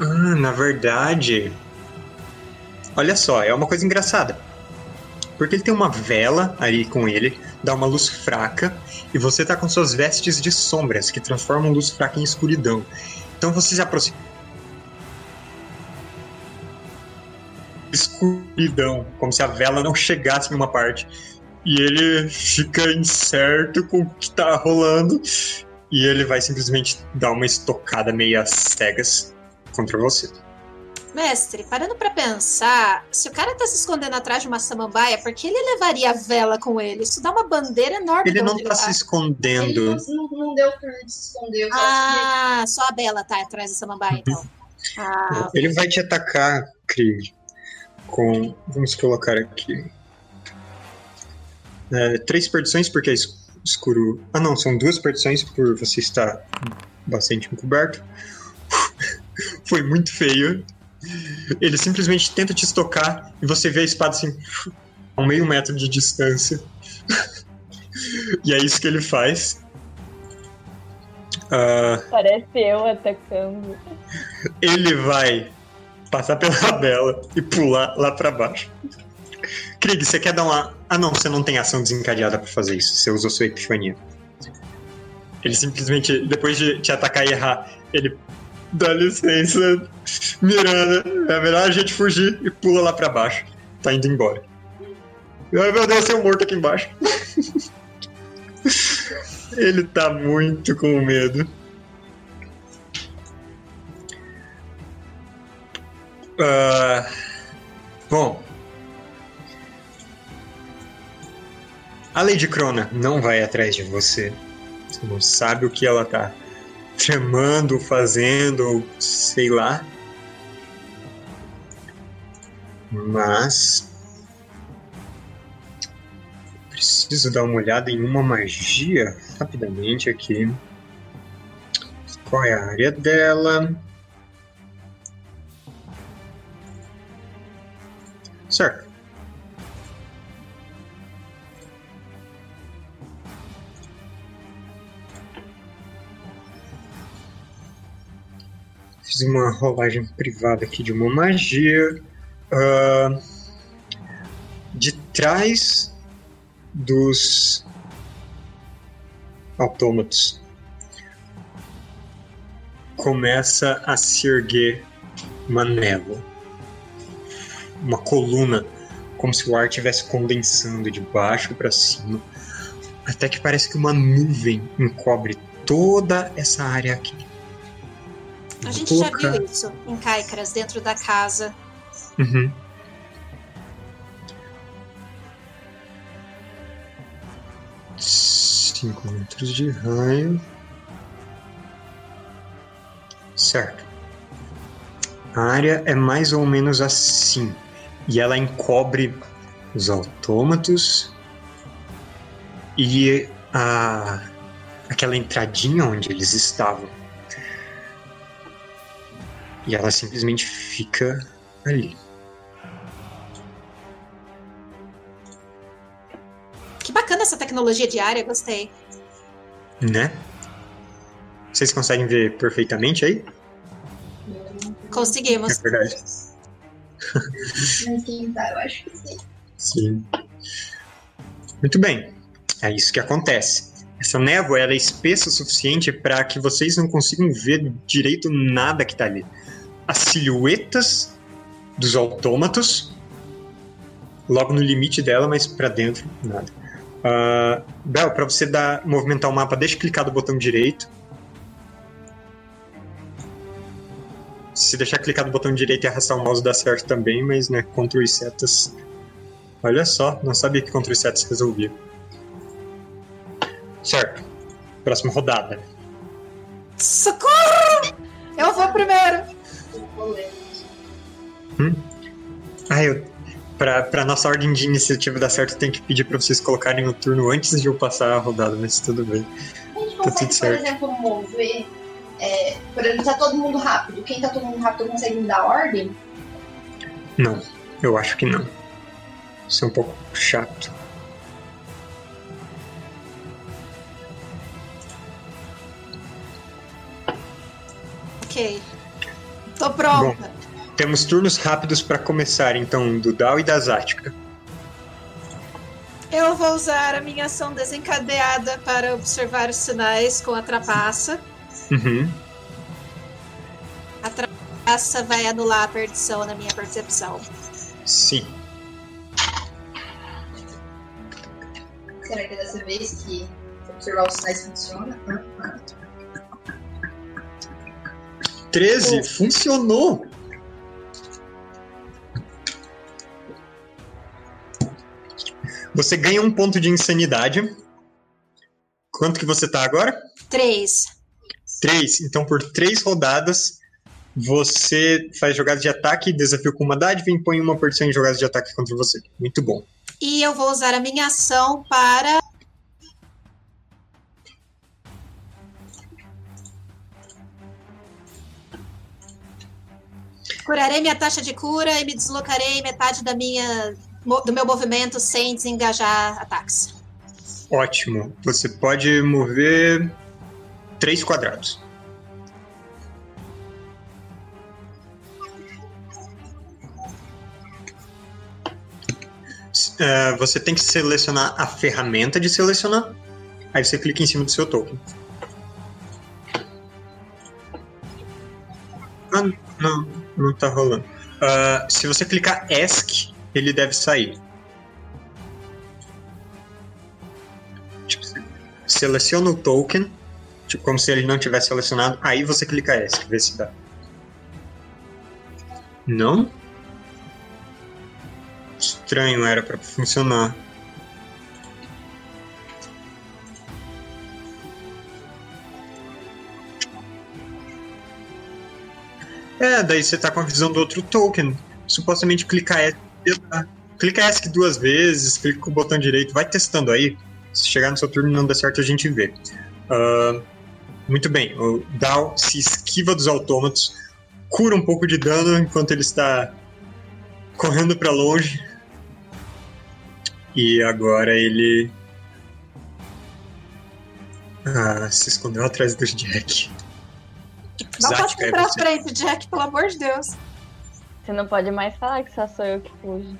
Ah, na verdade. Olha só, é uma coisa engraçada. Porque ele tem uma vela ali com ele, dá uma luz fraca, e você tá com suas vestes de sombras, que transformam luz fraca em escuridão. Então você se aproxima. Escuridão, como se a vela não chegasse em uma parte. E ele fica incerto com o que tá rolando. E ele vai simplesmente dar uma estocada meio às cegas contra você. Mestre, parando pra pensar, se o cara tá se escondendo atrás de uma samambaia, por que ele levaria a vela com ele? Isso dá uma bandeira enorme Ele não tá se tá. Ele escondendo. não, não, não deu pra ele se esconder. Ah, só a Bela tá atrás da samambaia, então. Ah, Ele vai te atacar, Krieg. Com. Vamos colocar aqui. É, três perdições, porque é es- escuro. Ah, não, são duas perdições por você estar bastante encoberto. Foi muito feio. Ele simplesmente tenta te estocar e você vê a espada assim, a um meio metro de distância. e é isso que ele faz. Ah, Parece eu atacando. ele vai passar pela Bela e pular lá pra baixo. Krieg, você quer dar uma. Ah, não, você não tem ação desencadeada pra fazer isso. Você usou sua epifania. Ele simplesmente, depois de te atacar e errar, ele. Dá licença, Miranda. É melhor a gente fugir e pula lá pra baixo. Tá indo embora. Ai meu Deus, um morto aqui embaixo. ele tá muito com medo. Ah, bom. A Lady Crona não vai atrás de você. Você não sabe o que ela tá tramando, fazendo, sei lá. Mas. Preciso dar uma olhada em uma magia rapidamente aqui. Qual é a área dela? Fiz uma rolagem privada aqui de uma magia. Ah, de trás dos autômatos começa a se erguer uma névoa uma coluna, como se o ar estivesse condensando de baixo para cima, até que parece que uma nuvem encobre toda essa área aqui. A gente já viu isso em Caicras, dentro da casa. Uhum. Cinco metros de raio. Certo. A área é mais ou menos assim. E ela encobre os autômatos e a, aquela entradinha onde eles estavam. E ela simplesmente fica ali. Que bacana essa tecnologia de área, gostei. Né? Vocês conseguem ver perfeitamente aí? Conseguimos. É verdade. Tá, eu acho que sim. Sim. Muito bem. É isso que acontece. Essa névoa ela é espessa o suficiente para que vocês não consigam ver direito nada que tá ali. As silhuetas dos autômatos, logo no limite dela, mas para dentro, nada. Uh, Bel, para você dar, movimentar o mapa, deixa clicar do botão direito. Se deixar clicar do botão direito e arrastar o mouse dá certo também, mas né, Ctrl e setas. Olha só, não sabia que Ctrl e setas resolvia. Certo. Próxima rodada. Socorro! Eu vou primeiro. Ah, eu. Pra, pra nossa ordem de iniciativa dar certo, tem que pedir pra vocês colocarem o turno antes de eu passar a rodada, mas tudo bem. A gente Tá consegue, tudo por certo. exemplo, mover. É, por exemplo, tá todo mundo rápido. Quem tá todo mundo rápido consegue me dar ordem? Não, eu acho que não. Isso é um pouco chato. Ok. Tô pronta. Bom, temos turnos rápidos para começar, então, do Dal e da Zática. Eu vou usar a minha ação desencadeada para observar os sinais com a trapaça. Uhum. A trapaça vai anular a perdição na minha percepção. Sim. Será que é dessa vez que observar os sinais funciona? Uhum. 13 oh. funcionou. Você ganha um ponto de insanidade. Quanto que você tá agora? Três. Três. Então, por três rodadas, você faz jogadas de ataque, desafio com uma dádiva e impõe uma porção em jogadas de ataque contra você. Muito bom. E eu vou usar a minha ação para Curarei minha taxa de cura e me deslocarei metade da minha, do meu movimento sem desengajar ataques. Ótimo. Você pode mover três quadrados. É, você tem que selecionar a ferramenta de selecionar. Aí você clica em cima do seu token. Ah, não, não tá rolando. Ah, se você clicar ESC, ele deve sair. Tipo, seleciona o token, tipo, como se ele não tivesse selecionado, aí você clica ESC, vê se dá. Não? Estranho, era pra funcionar. É, daí você tá com a visão do outro token. Supostamente clicar ESC. Clica ESC duas vezes, clica com o botão direito, vai testando aí. Se chegar no seu turno e não der certo, a gente vê. Ah, muito bem, o Dal se esquiva dos autômatos, cura um pouco de dano enquanto ele está correndo para longe. E agora ele. Ah, se escondeu atrás do Jack. Não Zatka, é pra você. frente, Jack, pelo amor de Deus. Você não pode mais falar que só sou eu que fujo.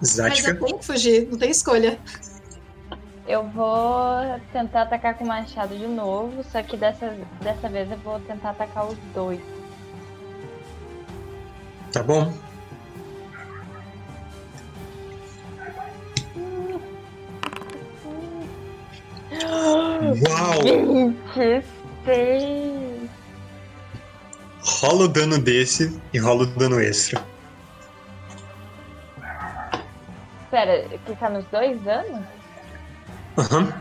Mas Zatka. eu tenho que fugir, não tem escolha. Eu vou tentar atacar com o machado de novo, só que dessa, dessa vez eu vou tentar atacar os dois. Tá bom. Uau! 26! Rola o dano desse e rola o dano extra. Pera, clicar nos dois anos? Aham.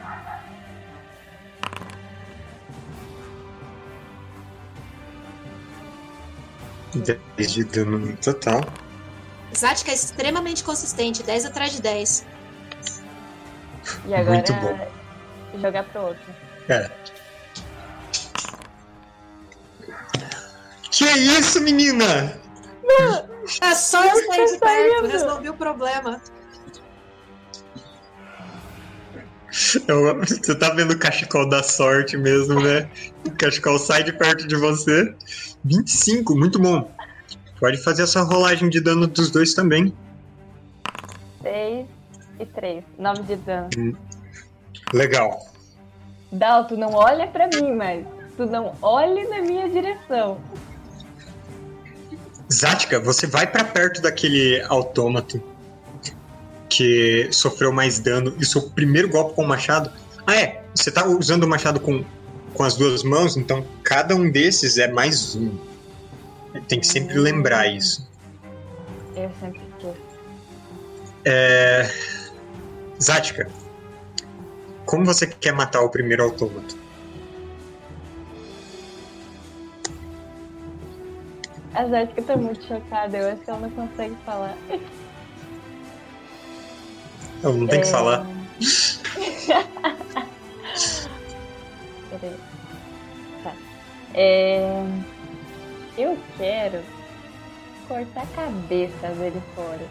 Dez de dano no total. Zatka é extremamente consistente, 10 atrás de 10. E agora Muito bom. Jogar pro outro. É. Que isso, menina? É só eu sair de tô perto, resolvi o problema. Eu- você tá vendo o cachecol da sorte mesmo, né? O cachecol sai de perto de você. 25, muito bom. Pode fazer essa rolagem de dano dos dois também. 6 e 3. 9 de dano. Legal. Dal, tu não olha pra mim, mas tu não olhe na minha direção. Zatka, você vai pra perto daquele autômato que sofreu mais dano e seu primeiro golpe com o machado. Ah, é. Você tá usando o machado com, com as duas mãos, então cada um desses é mais um. Tem que sempre lembrar isso. Eu sempre esqueço. É... Zatka, como você quer matar o primeiro autômato? A Jéssica tá muito chocada, eu acho que ela não consegue falar. Eu não tenho que É. falar. Peraí. Tá. É... Eu quero cortar a cabeça dele fora.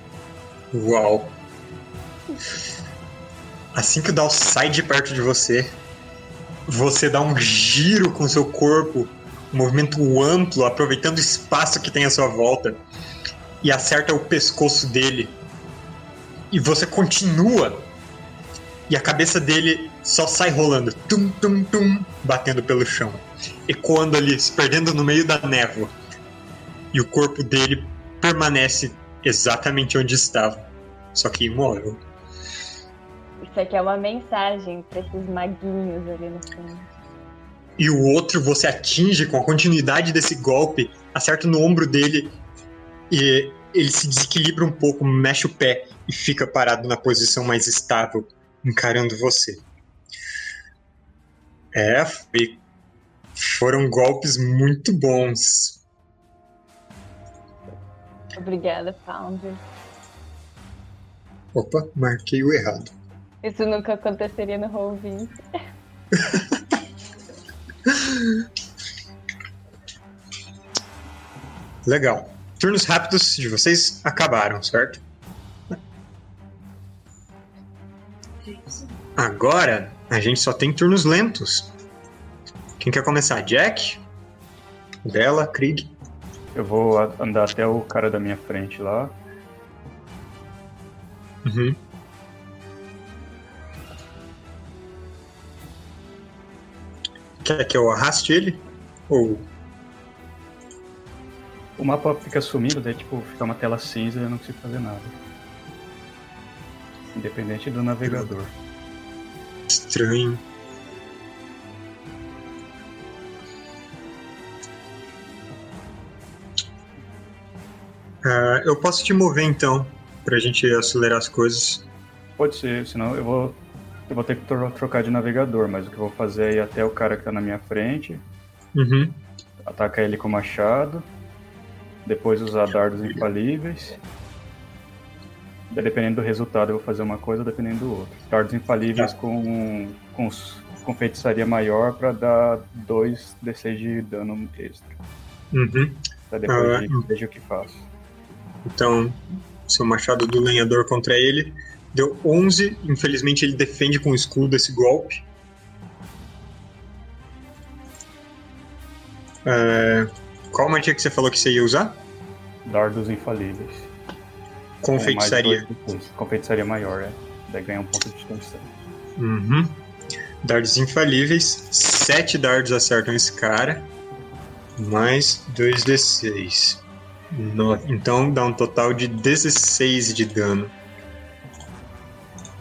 Uau. Assim que o Dal sai de perto de você, você dá um giro com seu corpo, um movimento amplo, aproveitando o espaço que tem à sua volta, e acerta o pescoço dele. E você continua, e a cabeça dele só sai rolando, tum, tum, tum, batendo pelo chão, ecoando ali, se perdendo no meio da névoa. E o corpo dele permanece exatamente onde estava, só que imóvel. Isso aqui é uma mensagem pra esses maguinhos ali no fundo. e o outro você atinge com a continuidade desse golpe, acerta no ombro dele e ele se desequilibra um pouco, mexe o pé e fica parado na posição mais estável, encarando você. É, foi- foram golpes muito bons. Obrigada, Foundry. Opa, marquei o errado. Isso nunca aconteceria no Roll20. Legal. Turnos rápidos de vocês acabaram, certo? Agora a gente só tem turnos lentos. Quem quer começar? Jack? Bela? Krieg? Eu vou andar até o cara da minha frente lá. Uhum. Quer que eu arraste ele? Ou. O mapa fica sumido, daí tipo, fica uma tela cinza e eu não consigo fazer nada. Independente do navegador. Estranho. Ah, eu posso te mover então, pra gente acelerar as coisas. Pode ser, senão eu vou. Eu vou ter que tro- trocar de navegador, mas o que eu vou fazer é ir até o cara que tá na minha frente, Uhum. atacar ele com o machado, depois usar dardos infalíveis. Dependendo do resultado, eu vou fazer uma coisa, dependendo do outro. Dardos infalíveis Tá. com, com, com feitiçaria maior pra dar 2 d6 de dano extra. Uhum. Pra depois Ah, de, veja o que faço. Então, seu machado do lenhador contra ele deu 11. Infelizmente, ele defende com o escudo esse golpe. É, Qual magia que você falou que você ia usar? Dardos infalíveis. Com mais feitiçaria. dois D6. Com feitiçaria maior, é. Daí ganha um ponto de extensão. Uhum. Dardos infalíveis. Sete dardos acertam esse cara. Mais 2d6. No- Então dá um total de 16 de dano.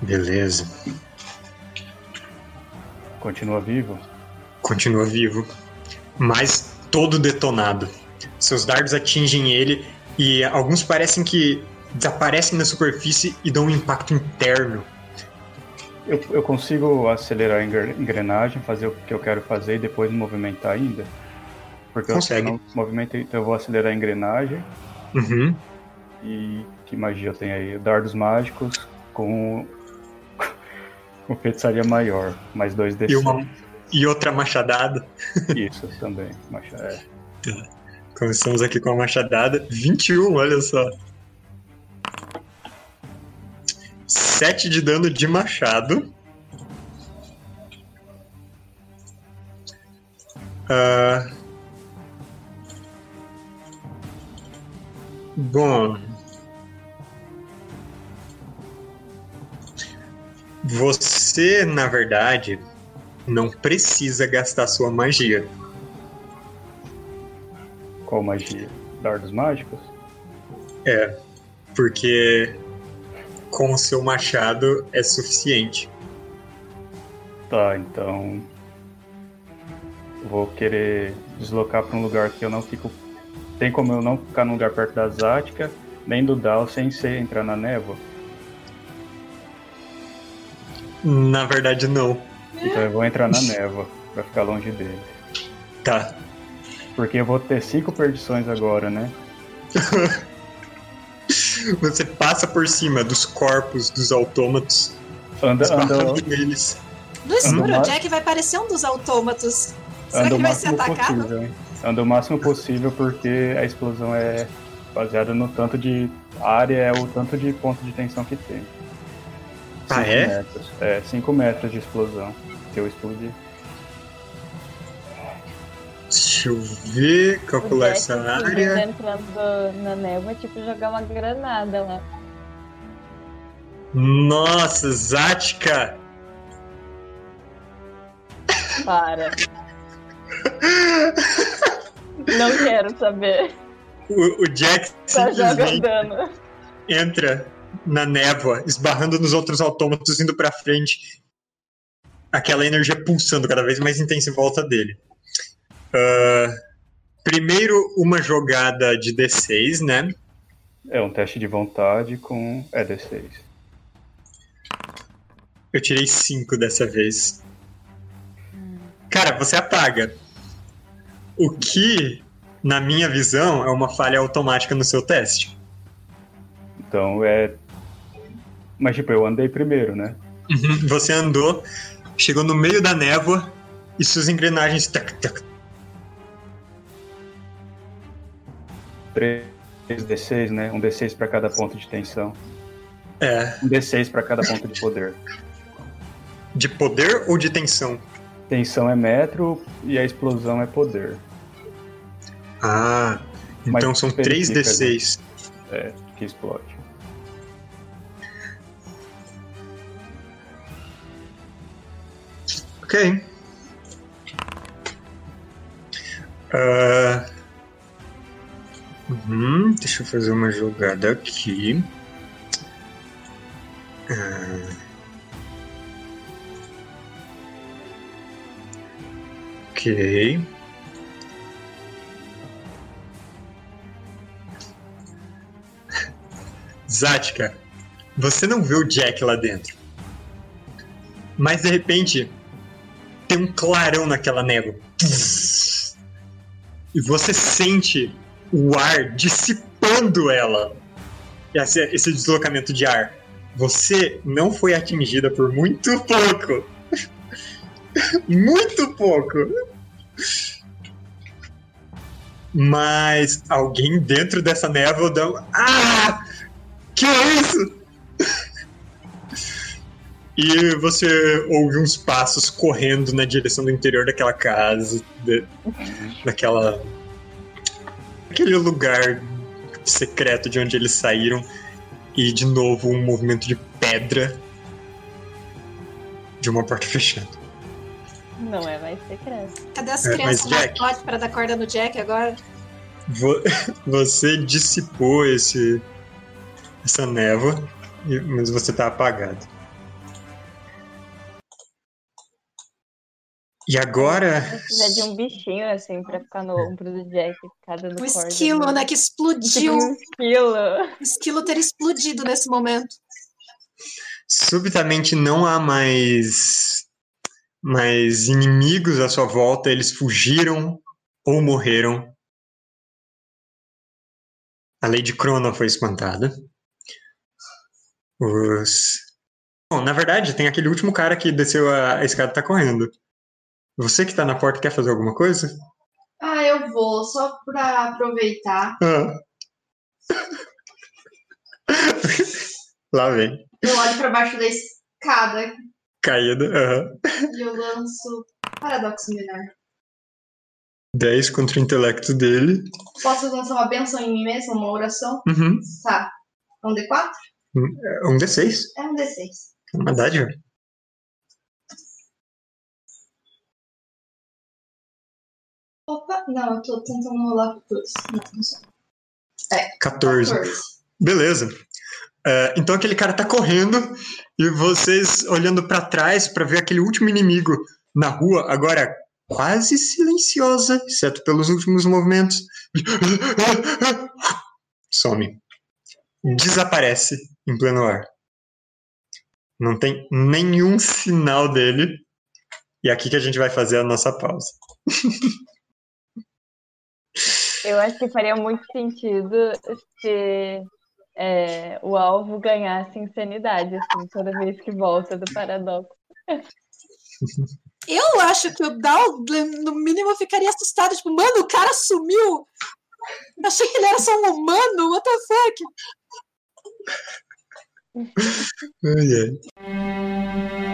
Beleza. Continua vivo? Continua vivo. Mas todo detonado. Seus dardos atingem ele e alguns parecem que desaparecem na superfície e dão um impacto interno. Eu, eu consigo acelerar a engre- engrenagem, fazer o que eu quero fazer e depois movimentar ainda? Porque eu Consegue. não movimentei, então eu vou acelerar a engrenagem Uhum. e que magia eu tenho aí? Dardos mágicos com, com feitiçaria maior, mais dois d E, uma, e outra machadada. Isso também. Macha- é. Começamos aqui com a machadada. 21, olha só. 7 de dano de machado. Ah. Bom. Você, na verdade, não precisa gastar sua magia. Qual magia? Dardos mágicos? É, porque com o seu machado é suficiente. Tá, então. Vou querer deslocar para um lugar que eu não fico. Tem como eu não ficar num lugar perto da Zática, nem do Dal sem ser entrar na névoa? Na verdade, não. Então eu vou entrar na névoa, pra ficar longe dele. Tá. Porque eu vou ter cinco perdições agora, né? Você passa por cima dos corpos dos autômatos, Anda, anda, neles. No escuro, Ando o Jack vai parecer um dos autômatos. Será anda que o ele vai ser máximo atacado? possível. hein? Anda o máximo possível porque a explosão é baseada no tanto de área, é o tanto de ponto de tensão que tem. Ah, Cinco é? Metros. É, 5 metros de explosão. Se eu explodir. Deixa eu ver, calcular Jack essa subindo, área. entrando na névoa, é tipo jogar uma granada lá. Nossa, Zática! Para. Não quero saber. O, o Jack Só joga dano. entra na névoa, esbarrando nos outros autômatos, indo pra frente. Aquela energia pulsando cada vez mais intensa em volta dele. Ah, primeiro, uma jogada de D6, né? É um teste de vontade com. É D6. Eu tirei 5 dessa vez. Cara, você apaga. O que, na minha visão, é uma falha automática no seu teste. Então é. Mas tipo, eu andei primeiro, né? Uhum, Você andou, chegou no meio da névoa e suas engrenagens tac, tac, 3d6, né? Um d6 pra cada ponto de tensão. É. Um d6 pra cada ponto de poder. De poder ou de tensão? Tensão é metro e a explosão é poder. Ah, Mas então são especifica, 3d6. É, que explode. Ok. Ah, uhum, deixa eu fazer uma jogada aqui. Ah. Ok. Zatka, você não vê o Jack lá dentro. Mas de repente, tem um clarão naquela névoa. E você sente o ar dissipando ela. Esse, esse deslocamento de ar. Você não foi atingida por muito pouco. muito pouco. Mas alguém dentro dessa névoa dá um. Ah! Que é isso? E você ouve uns passos correndo na direção do interior daquela casa, de- daquela. aquele lugar secreto de onde eles saíram. E de novo um movimento de pedra de uma porta fechando. Não é mais secreto. Cadê as É, crianças mas, na Jack- toque pra dar corda no Jack agora? Vo- Você dissipou esse essa névoa, mas você tá apagado. E agora, Precisa de um bichinho assim pra ficar no ombro do Jack, ficar dando Um corda. esquilo, nele. né? Que Tipo explodiu. um esquilo. O esquilo ter explodido nesse momento. subitamente não há mais mais inimigos à sua volta, eles fugiram ou morreram. A Lady Crona foi espantada. Os Bom, na verdade, tem aquele último cara que desceu a, a escada e tá correndo. Você que tá na porta quer fazer alguma coisa? Ah, eu vou, só pra aproveitar. Ah. Lá vem. Eu olho pra baixo da escada Caída. aham. e eu lanço paradoxo menor. 10 contra o intelecto dele. Posso lançar uma benção em mim mesma, uma oração? Uhum. Tá. É um D4? Um D6. É um D6. É uma dádiva. Não, eu tô tentando rolar tudo. Não, não sei. 14. Beleza. É, então aquele cara tá correndo e vocês olhando pra trás pra ver aquele último inimigo na rua, agora quase silenciosa, exceto pelos últimos movimentos. Some. Desaparece em pleno ar. Não tem nenhum sinal dele. E é aqui que a gente vai fazer a nossa pausa. Eu acho que faria muito sentido se é, o alvo ganhasse insanidade, assim, toda vez que volta do paradoxo. Eu acho que o Dal, no mínimo, ficaria assustado. Tipo, mano, o cara sumiu. Eu achei que ele era só um humano. What the fuck? Ai, ai.